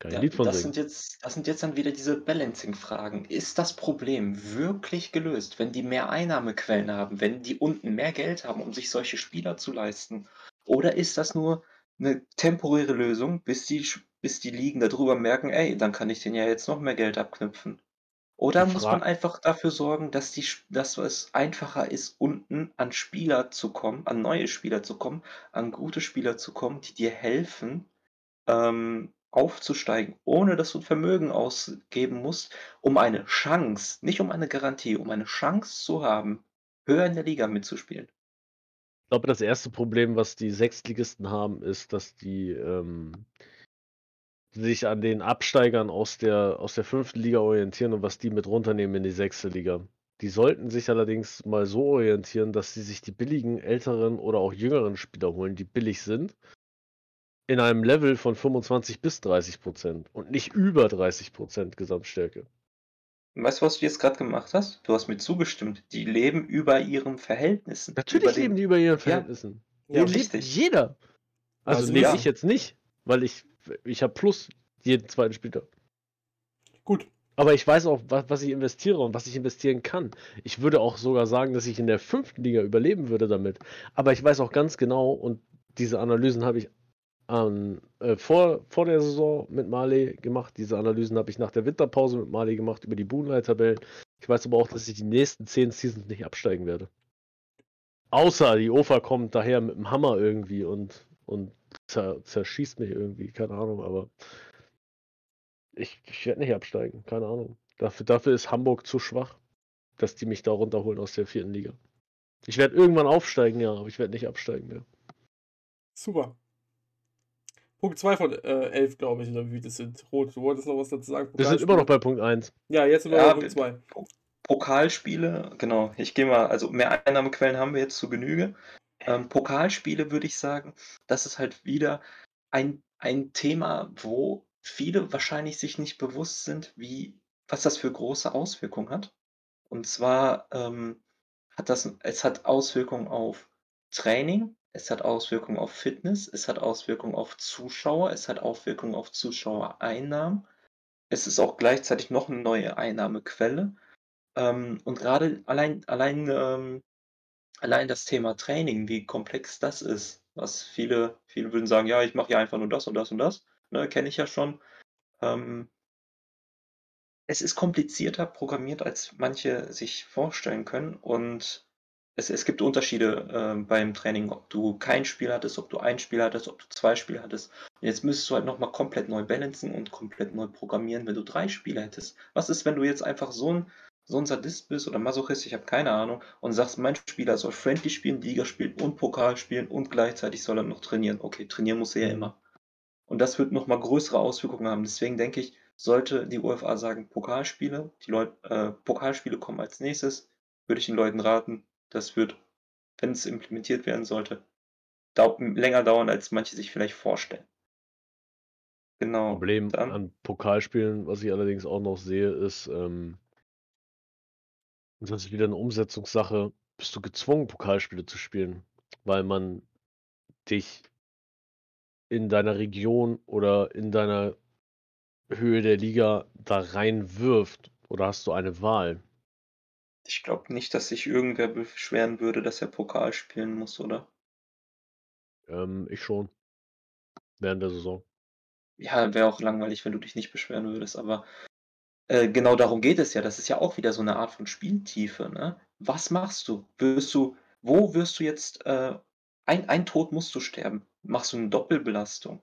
Kein Ja, Lied von das singen. sind jetzt, das sind jetzt dann wieder diese Balancing-Fragen. Ist das Problem wirklich gelöst, wenn die mehr Einnahmequellen haben, wenn die unten mehr Geld haben, um sich solche Spieler zu leisten? Oder ist das nur eine temporäre Lösung, bis die, bis die Ligen darüber merken, ey, dann kann ich denen ja jetzt noch mehr Geld abknüpfen? Oder muss man einfach dafür sorgen, dass, die, dass es einfacher ist, unten an Spieler zu kommen, an neue Spieler zu kommen, an gute Spieler zu kommen, die dir helfen, ähm, aufzusteigen, ohne dass du Vermögen ausgeben musst, um eine Chance, nicht um eine Garantie, um eine Chance zu haben, höher in der Liga mitzuspielen. Ich glaube, das erste Problem, was die Sechstligisten haben, ist, dass die ähm, sich an den Absteigern aus der, aus der fünften Liga orientieren und was die mit runternehmen in die sechste Liga. Die sollten sich allerdings mal so orientieren, dass sie sich die billigen, älteren oder auch jüngeren Spieler holen, die billig sind, in einem Level von 25 bis 30 Prozent und nicht über 30 Prozent Gesamtstärke. Weißt du, was du jetzt gerade gemacht hast? Du hast mir zugestimmt. Die leben über ihren Verhältnissen. Natürlich über den- leben die über ihren Verhältnissen. Ja, Den lebt richtig. jeder. Also, Also lebe ja. ich jetzt nicht, weil ich, ich habe plus jeden zweiten Spieler. Gut. Aber ich weiß auch, was, was ich investiere und was ich investieren kann. Ich würde auch sogar sagen, dass ich in der fünften Liga überleben würde damit. Aber ich weiß auch ganz genau, und diese Analysen habe ich ähm, äh, vor, vor der Saison mit Marley gemacht. Diese Analysen habe ich nach der Winterpause mit Marley gemacht über die Boonlight-Tabellen. Ich weiß aber auch, dass ich die nächsten zehn Seasons nicht absteigen werde. Außer die OFA kommt daher mit dem Hammer irgendwie und, und zer, zerschießt mich irgendwie, keine Ahnung, aber ich, ich werde nicht absteigen, keine Ahnung. Dafür, dafür ist Hamburg zu schwach, dass die mich da runterholen aus der vierten Liga. Ich werde irgendwann aufsteigen, ja, aber ich werde nicht absteigen mehr. Super. Punkt 2 von äh, 11, glaube ich, oder wie das sind. Rot, du wolltest noch was dazu sagen? Wir sind immer noch bei Punkt 1. Ja, jetzt sind wir Ja, bei Punkt 2. Pokalspiele, genau, ich gehe mal, also mehr Einnahmequellen haben wir jetzt zu Genüge. Ähm, Pokalspiele würde ich sagen, das ist halt wieder ein, ein Thema, wo viele wahrscheinlich sich nicht bewusst sind, wie, was das für große Auswirkungen hat. Und zwar ähm, hat das, es hat Auswirkungen auf Training, es hat Auswirkungen auf Fitness, es hat Auswirkungen auf Zuschauer, es hat Auswirkungen auf Zuschauereinnahmen. Es ist auch gleichzeitig noch eine neue Einnahmequelle. Ähm, und gerade allein, allein, ähm, allein das Thema Training, wie komplex das ist, was viele, viele würden sagen, ja, ich mache ja einfach nur das und das und das, ne, kenne ich ja schon. Ähm, es ist komplizierter programmiert, als manche sich vorstellen können. Und es, es gibt Unterschiede äh, beim Training, ob du kein Spiel hattest, ob du ein Spiel hattest, ob du zwei Spiele hattest. Und jetzt müsstest du halt nochmal komplett neu balancen und komplett neu programmieren, wenn du drei Spiele hättest. Was ist, wenn du jetzt einfach so ein, so ein Sadist bist oder Masochist, ich habe keine Ahnung, und sagst, mein Spieler soll Friendly spielen, Liga spielen und Pokal spielen und gleichzeitig soll er noch trainieren. Okay, trainieren muss er ja immer. Und das wird nochmal größere Auswirkungen haben. Deswegen denke ich, sollte die UFA sagen, Pokalspiele, die Leute, äh, Pokalspiele kommen als nächstes, würde ich den Leuten raten, das wird, wenn es implementiert werden sollte, dau länger dauern, als manche sich vielleicht vorstellen. Genau. Problem Dann, an Pokalspielen, was ich allerdings auch noch sehe, ist, ähm, und das ist wieder eine Umsetzungssache, bist du gezwungen, Pokalspiele zu spielen, weil man dich in deiner Region oder in deiner Höhe der Liga da reinwirft? Oder hast du eine Wahl? Ich glaube nicht, dass sich irgendwer beschweren würde, dass er Pokal spielen muss, oder? Ähm, ich schon. Während der Saison. Ja, wäre auch langweilig, wenn du dich nicht beschweren würdest, aber äh, genau darum geht es ja. Das ist ja auch wieder so eine Art von Spieltiefe, ne? Was machst du? Wirst du, wo wirst du jetzt, äh, ein, ein Tod musst du sterben. Machst du eine Doppelbelastung?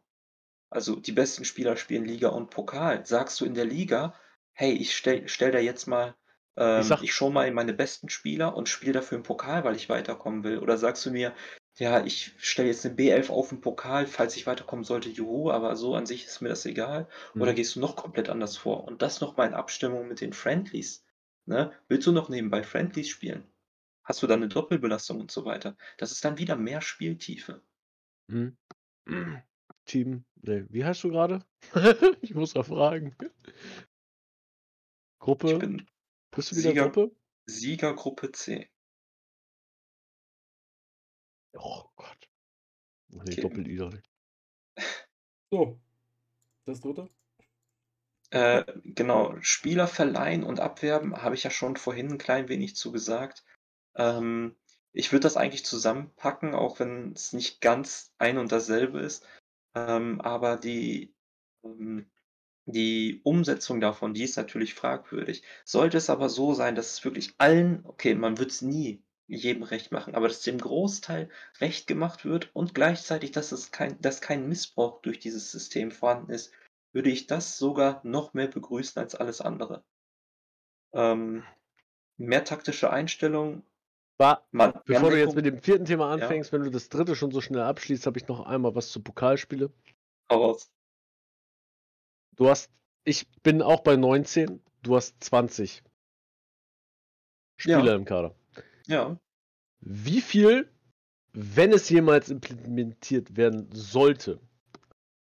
Also die besten Spieler spielen Liga und Pokal. Sagst du in der Liga, hey, ich stell, stell da jetzt mal, ähm, sag- ich schon mal meine besten Spieler und spiele dafür im Pokal, weil ich weiterkommen will? Oder sagst du mir, ja, ich stelle jetzt eine B11 auf den Pokal, falls ich weiterkommen sollte, juhu, aber so an sich ist mir das egal. Oder Mhm. gehst du noch komplett anders vor? Und das nochmal in Abstimmung mit den Friendlies. Ne? Willst du noch nebenbei Friendlies spielen? Hast du dann eine Doppelbelastung und so weiter? Das ist dann wieder mehr Spieltiefe. Mhm. Team, nee, wie heißt du gerade? ich muss da fragen. Ich Gruppe, bin bist du wieder Sieger. Gruppe? Siegergruppe C. Oh Gott. Nee, Okay. Doppel-I doch nicht. So. Das dritte? Äh, genau, Spieler verleihen und abwerben, habe ich ja schon vorhin ein klein wenig zu gesagt. Ähm, ich würde das eigentlich zusammenpacken, auch wenn es nicht ganz ein und dasselbe ist. Ähm, aber die, ähm, die Umsetzung davon, die ist natürlich fragwürdig. Sollte es aber so sein, dass es wirklich allen, okay, man wird es nie jedem recht machen, aber dass dem Großteil recht gemacht wird und gleichzeitig, dass es kein, dass kein Missbrauch durch dieses System vorhanden ist, würde ich das sogar noch mehr begrüßen als alles andere. Ähm, mehr taktische Einstellung. War, Man, bevor du jetzt mit dem vierten Thema Ja. anfängst, wenn du das dritte schon so schnell abschließt, habe ich noch einmal was zu Pokalspiele. Hau raus. Du hast, ich bin auch bei 19, du hast 20 Spieler Ja. im Kader. Ja, Wie viel, wenn es jemals implementiert werden sollte,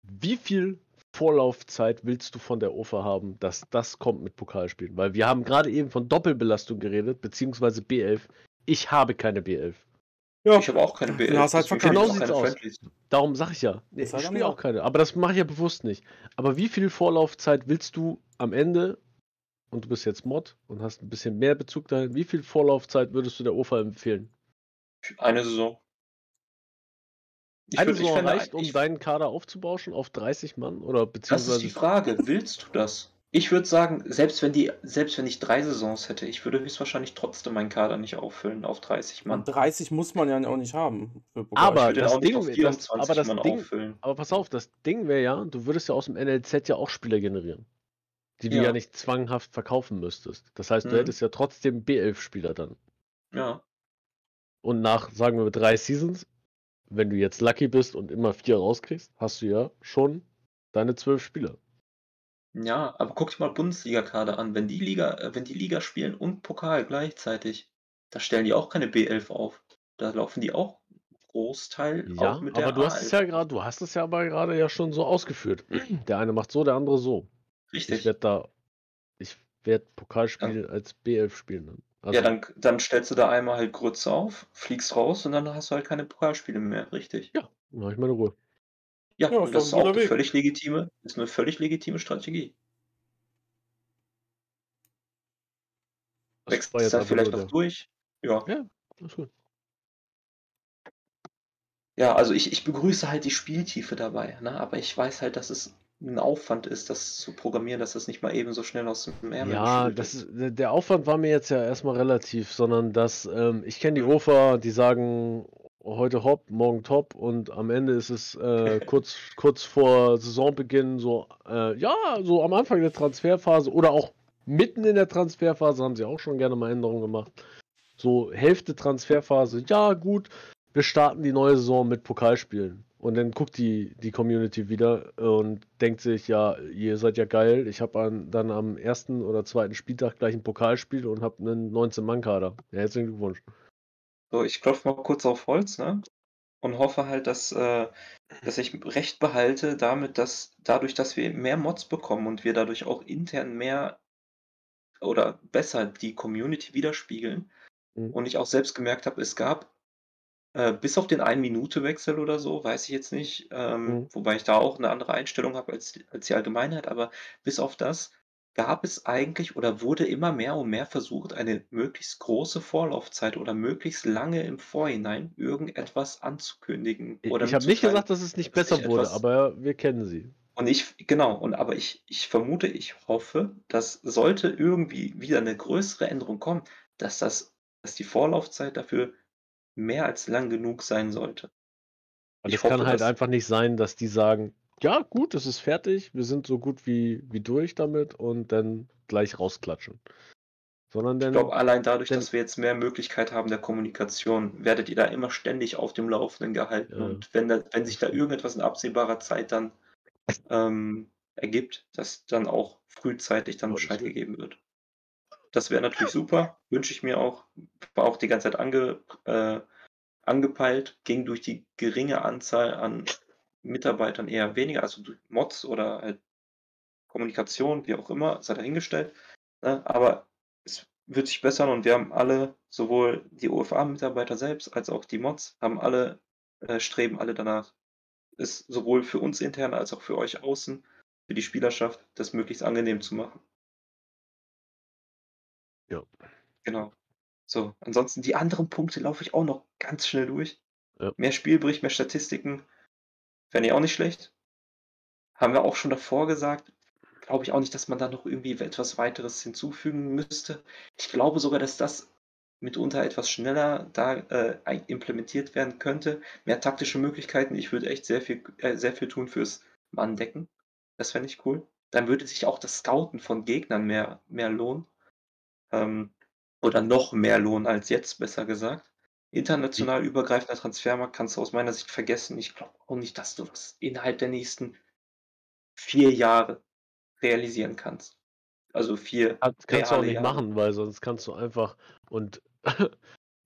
wie viel Vorlaufzeit willst du von der OFA haben, dass das kommt mit Pokalspielen? Weil wir haben gerade eben von Doppelbelastung geredet, beziehungsweise B11. Ich habe keine B11. Ja. ich habe auch keine BL. Du hast halt ich Genau sieht's aus. Friendlies. Darum sage ich ja. Nee, Das ich spiele auch keine. Aber das mache ich ja bewusst nicht. Aber wie viel Vorlaufzeit willst du am Ende, und du bist jetzt Mod und hast ein bisschen mehr Bezug dahin, wie viel Vorlaufzeit würdest du der OFA empfehlen? Eine Saison. Ich Eine würd- ich Saison fände reicht, um ich- deinen Kader aufzubauschen auf 30 Mann? Oder Das ist die beziehungsweise. Frage. Willst du das? Ich würde sagen, selbst wenn die, selbst wenn ich drei Saisons hätte, ich würde höchstwahrscheinlich trotzdem meinen Kader nicht auffüllen auf 30 Mann. Und 30 muss man ja auch nicht haben. Aber das auch Ding- auf das- 24 aber das Mann Ding- auffüllen. Aber pass auf, das Ding wäre ja, du würdest ja aus dem NLZ ja auch Spieler generieren. Die du Ja. ja nicht zwanghaft verkaufen müsstest. Das heißt, du Mhm. hättest ja trotzdem B11-Spieler dann. Ja. Und nach, sagen wir, drei Seasons wenn du jetzt lucky bist und immer vier rauskriegst, hast du ja schon deine zwölf Spieler. Ja, aber guck dir mal Bundesliga-Kader an. Wenn die Liga, äh, wenn die Liga spielen und Pokal gleichzeitig, da stellen die auch keine B11 auf. Da laufen die auch Großteil Ja, auch mit aber der du hast es A11. ja gerade, du hast es ja aber gerade ja schon so ausgeführt. Der eine macht so, der andere so. Ich Richtig. werde da, ich werde Pokalspiel als B11 spielen. Dann. Ja, Also, dann, dann stellst du da einmal halt Grütze auf, fliegst raus und dann hast du halt keine Pokalspiele mehr, richtig. ja, mach ich meine Ruhe. Ja, Ja, ist das ist auch eine Weg. völlig legitime, ist eine völlig legitime Strategie. Das Wächst dann einfach vielleicht noch durch? Ja. Ja, das ist gut. Ja, also ich, ich begrüße halt die Spieltiefe dabei, ne? aber ich weiß halt, dass es ein Aufwand ist, das zu programmieren, dass das nicht mal eben so schnell aus dem Ärmel Ja, das ist. der Aufwand war mir jetzt ja erstmal relativ, sondern dass ähm, ich kenne die Ufer, die sagen heute hopp, morgen top und am Ende ist es äh, kurz, kurz vor Saisonbeginn so, äh, ja, so am Anfang der Transferphase oder auch mitten in der Transferphase haben sie auch schon gerne mal Änderungen gemacht. So Hälfte Transferphase, ja gut, wir starten die neue Saison mit Pokalspielen. Und dann guckt die, die Community wieder und denkt sich, ja, ihr seid ja geil. Ich habe dann am ersten oder zweiten Spieltag gleich ein Pokalspiel und habe einen 19-Mann-Kader. Ja, herzlichen Glückwunsch. So, ich klopfe mal kurz auf Holz, ne? Und hoffe halt, dass, äh, dass ich recht behalte damit, dass dadurch, dass wir mehr Mods bekommen und wir dadurch auch intern mehr oder besser die Community widerspiegeln Mhm. und ich auch selbst gemerkt habe, es gab äh, bis auf den Ein-Minute-Wechsel oder so, weiß ich jetzt nicht, ähm, Mhm. wobei ich da auch eine andere Einstellung habe als, als die Allgemeinheit, aber bis auf das gab es eigentlich oder wurde immer mehr und mehr versucht, eine möglichst große Vorlaufzeit oder möglichst lange im Vorhinein irgendetwas anzukündigen Ich, oder ich habe nicht mitzuteilen, gesagt, dass es nicht dass besser wurde, etwas aber wir kennen sie. und ich, genau, und aber ich, ich vermute, ich hoffe, dass sollte irgendwie wieder eine größere Änderung kommen, dass das, dass die Vorlaufzeit dafür mehr als lang genug sein sollte. Und Ich es kann hoffe, halt dass, einfach nicht sein, dass die sagen, ja gut, es ist fertig, wir sind so gut wie, wie durch damit und dann gleich rausklatschen. Sondern ich glaube, allein dadurch, dann dass wir jetzt mehr Möglichkeit haben der Kommunikation, werdet ihr da immer ständig auf dem Laufenden gehalten. Ja, Und wenn, da, wenn sich da irgendetwas in absehbarer Zeit dann ähm, ergibt, dass dann auch frühzeitig dann Bescheid Willen. gegeben wird. Das wäre natürlich super, wünsche ich mir auch. War auch die ganze Zeit ange, äh, angepeilt, ging durch die geringe Anzahl an Mitarbeitern eher weniger, also durch Mods oder halt Kommunikation, wie auch immer, sei dahingestellt. Ne? Aber es wird sich bessern und wir haben alle, sowohl die OFA-Mitarbeiter selbst als auch die Mods, haben alle, äh, streben alle danach, es sowohl für uns intern als auch für euch außen, für die Spielerschaft, das möglichst angenehm zu machen. Ja. Genau. So, ansonsten die anderen Punkte laufe ich auch noch ganz schnell durch. Ja. Mehr Spielbericht, mehr Statistiken, fände ich auch nicht schlecht. Haben wir auch schon davor gesagt. Glaube ich auch nicht, dass man da noch irgendwie etwas weiteres hinzufügen müsste. Ich glaube sogar, dass das mitunter etwas schneller da äh, implementiert werden könnte. Mehr taktische Möglichkeiten. Ich würde echt sehr viel, äh, sehr viel tun fürs Manndecken. Das fände ich cool. Dann würde sich auch das Scouten von Gegnern mehr, mehr lohnen. Ähm, oder noch mehr lohnen als jetzt, besser gesagt. International übergreifender Transfermarkt kannst du aus meiner Sicht vergessen. Ich glaube auch nicht, dass du das innerhalb der nächsten vier Jahre realisieren kannst. Also vier Kann, kannst du auch nicht Jahre. machen, weil sonst kannst du einfach und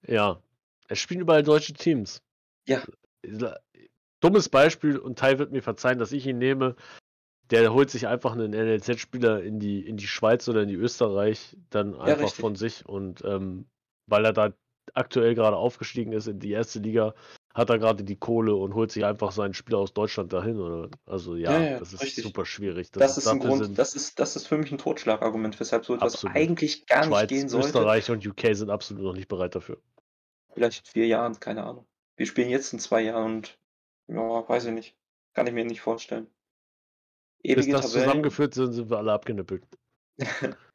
ja, es spielen überall deutsche Teams. Ja. Dummes Beispiel und Teil wird mir verzeihen, dass ich ihn nehme. Der holt sich einfach einen NLZ-Spieler in die, in die Schweiz oder in die Österreich dann einfach richtig. von sich und ähm, weil er da aktuell gerade aufgestiegen ist in die erste Liga, hat er gerade die Kohle und holt sich einfach seinen Spieler aus Deutschland dahin. Oder? Also ja, Ja, ja, das ist richtig. super schwierig. Das ist ein Grund, das ist, das ist für mich ein Totschlagargument, weshalb so etwas Absolut. eigentlich gar nicht Schweiz, gehen sollte. Österreich und UK sind absolut noch nicht bereit dafür. Vielleicht in vier Jahren, keine Ahnung. Wir spielen jetzt in zwei Jahren und ja, weiß ich nicht. Kann ich mir nicht vorstellen. Bis Ewige das Tabellen, zusammengeführt sind, sind wir alle abgenippelt.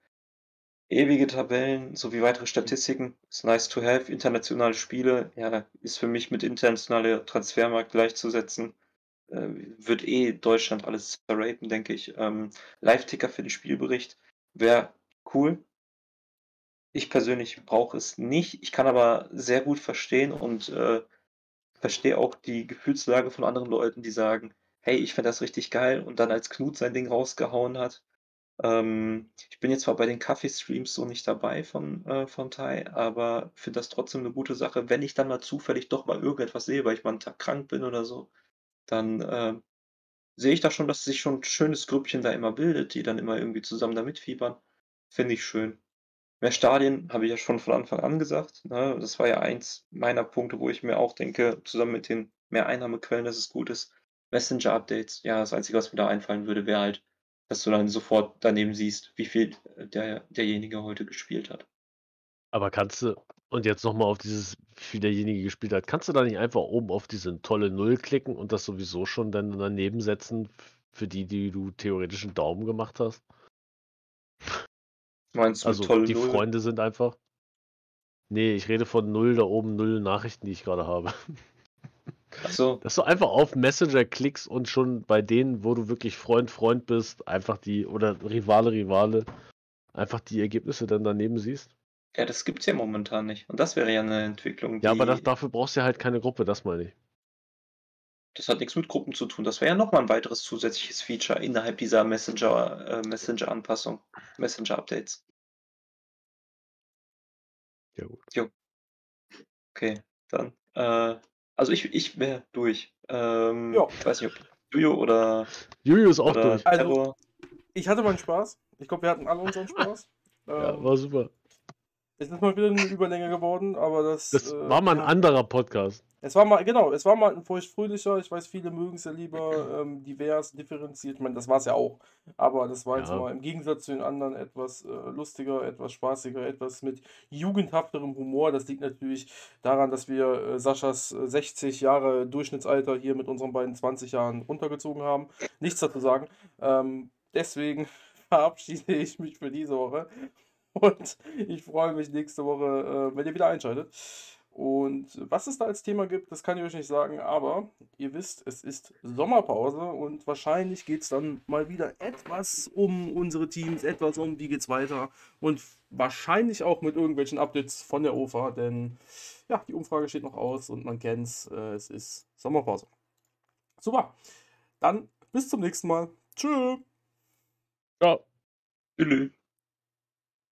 ewige Tabellen sowie weitere Statistiken ist nice to have. Internationale Spiele, ja, ist für mich mit internationaler Transfermarkt gleichzusetzen. Äh, wird eh Deutschland alles zerraten, denke ich. Ähm, Live-Ticker für den Spielbericht wäre cool. Ich persönlich brauche es nicht. Ich kann aber sehr gut verstehen und äh, verstehe auch die Gefühlslage von anderen Leuten, die sagen: „Hey, ich fände das richtig geil“ und dann als Knut sein Ding rausgehauen hat. Ähm, ich bin jetzt zwar bei den Kaffeestreams so nicht dabei von äh, von Tai, aber finde das trotzdem 'ne gute Sache, wenn ich dann mal zufällig doch mal irgendetwas sehe, weil ich mal 'n Tag krank bin oder so, dann, äh, sehe ich da schon, dass sich schon 'n schönes Grüppchen da immer bildet, die dann immer irgendwie zusammen da mitfiebern. Finde ich schön. Mehr Stadien habe ich ja schon von Anfang an gesagt, ne? Das war ja eins meiner Punkte, wo ich mir auch denke, zusammen mit den mehr Einnahmequellen, dass es gut ist. Messenger-Updates, ja, das Einzige, was mir da einfallen würde, wäre halt, dass du dann sofort daneben siehst, wie viel, äh, der derjenige heute gespielt hat. Aber kannst du und jetzt noch mal auf dieses, wie viel derjenige gespielt hat, kannst du da nicht einfach oben auf diese tolle Null klicken und das sowieso schon dann daneben setzen für die, die du theoretisch 'n Daumen gemacht hast? Meinst du Also, tolle die Null? Freunde sind einfach Ne, ich rede von 0 da oben, 0 Nachrichten, die ich grade habe. Ach so. Dass du einfach auf Messenger klickst und schon bei denen, wo du wirklich Freund, Freund bist, einfach die oder Rivale, Rivale, einfach die Ergebnisse dann daneben siehst? Ja, das gibt's ja momentan nicht. Und das wäre ja 'ne Entwicklung, Ja, aber das die dafür brauchst du ja halt keine Gruppe, das meine ich. Das hat nix mit Gruppen zu tun. Das wäre ja noch mal 'n weiteres zusätzliches Feature innerhalb dieser Messenger äh, Messenger-Anpassung, Messenger-Updates. Ja gut. Jo. Okay, dann, äh also ich ich wäre durch. Ähm, Ja. ich weiß nicht, ob Jojo oder Jojo ist auch durch. Also ich hatte meinen Spaß. Ich glaube, wir hatten alle unseren Spaß. Ja, Ähm war super. Es ist mal wieder 'ne Überlänge geworden, aber das, Das äh, war mal 'n ja anderer Podcast. Es war mal genau, es war mal 'n feuchtfröhlicher. Ich weiß, viele mögen's ja lieber, ähm, divers, differenziert. Ich meine, das war's ja auch. Aber das war jetzt Ja. mal im Gegensatz zu den anderen etwas, äh, lustiger, etwas spaßiger, etwas mit jugendhafterem Humor. Das liegt natürlich daran, dass wir, äh, Saschas, äh, 60 Jahre Durchschnittsalter hier mit unseren beiden 20 Jahren runtergezogen haben. Nichts dazu sagen. Ähm, deswegen verabschiede ich mich für diese Woche und ich freue mich nächste Woche, äh, wenn ihr wieder einschaltet. Und was es da als Thema gibt, das kann ich euch nicht sagen, aber ihr wisst, es ist Sommerpause und wahrscheinlich geht's dann mal wieder etwas um unsere Teams, etwas um wie geht's weiter und wahrscheinlich auch mit irgendwelchen Updates von der OFA, denn ja, die Umfrage steht noch aus und man kennt's, äh, es ist Sommerpause. Super, dann bis zum nächsten Mal. Tschö. Tschau. Tschüdelü.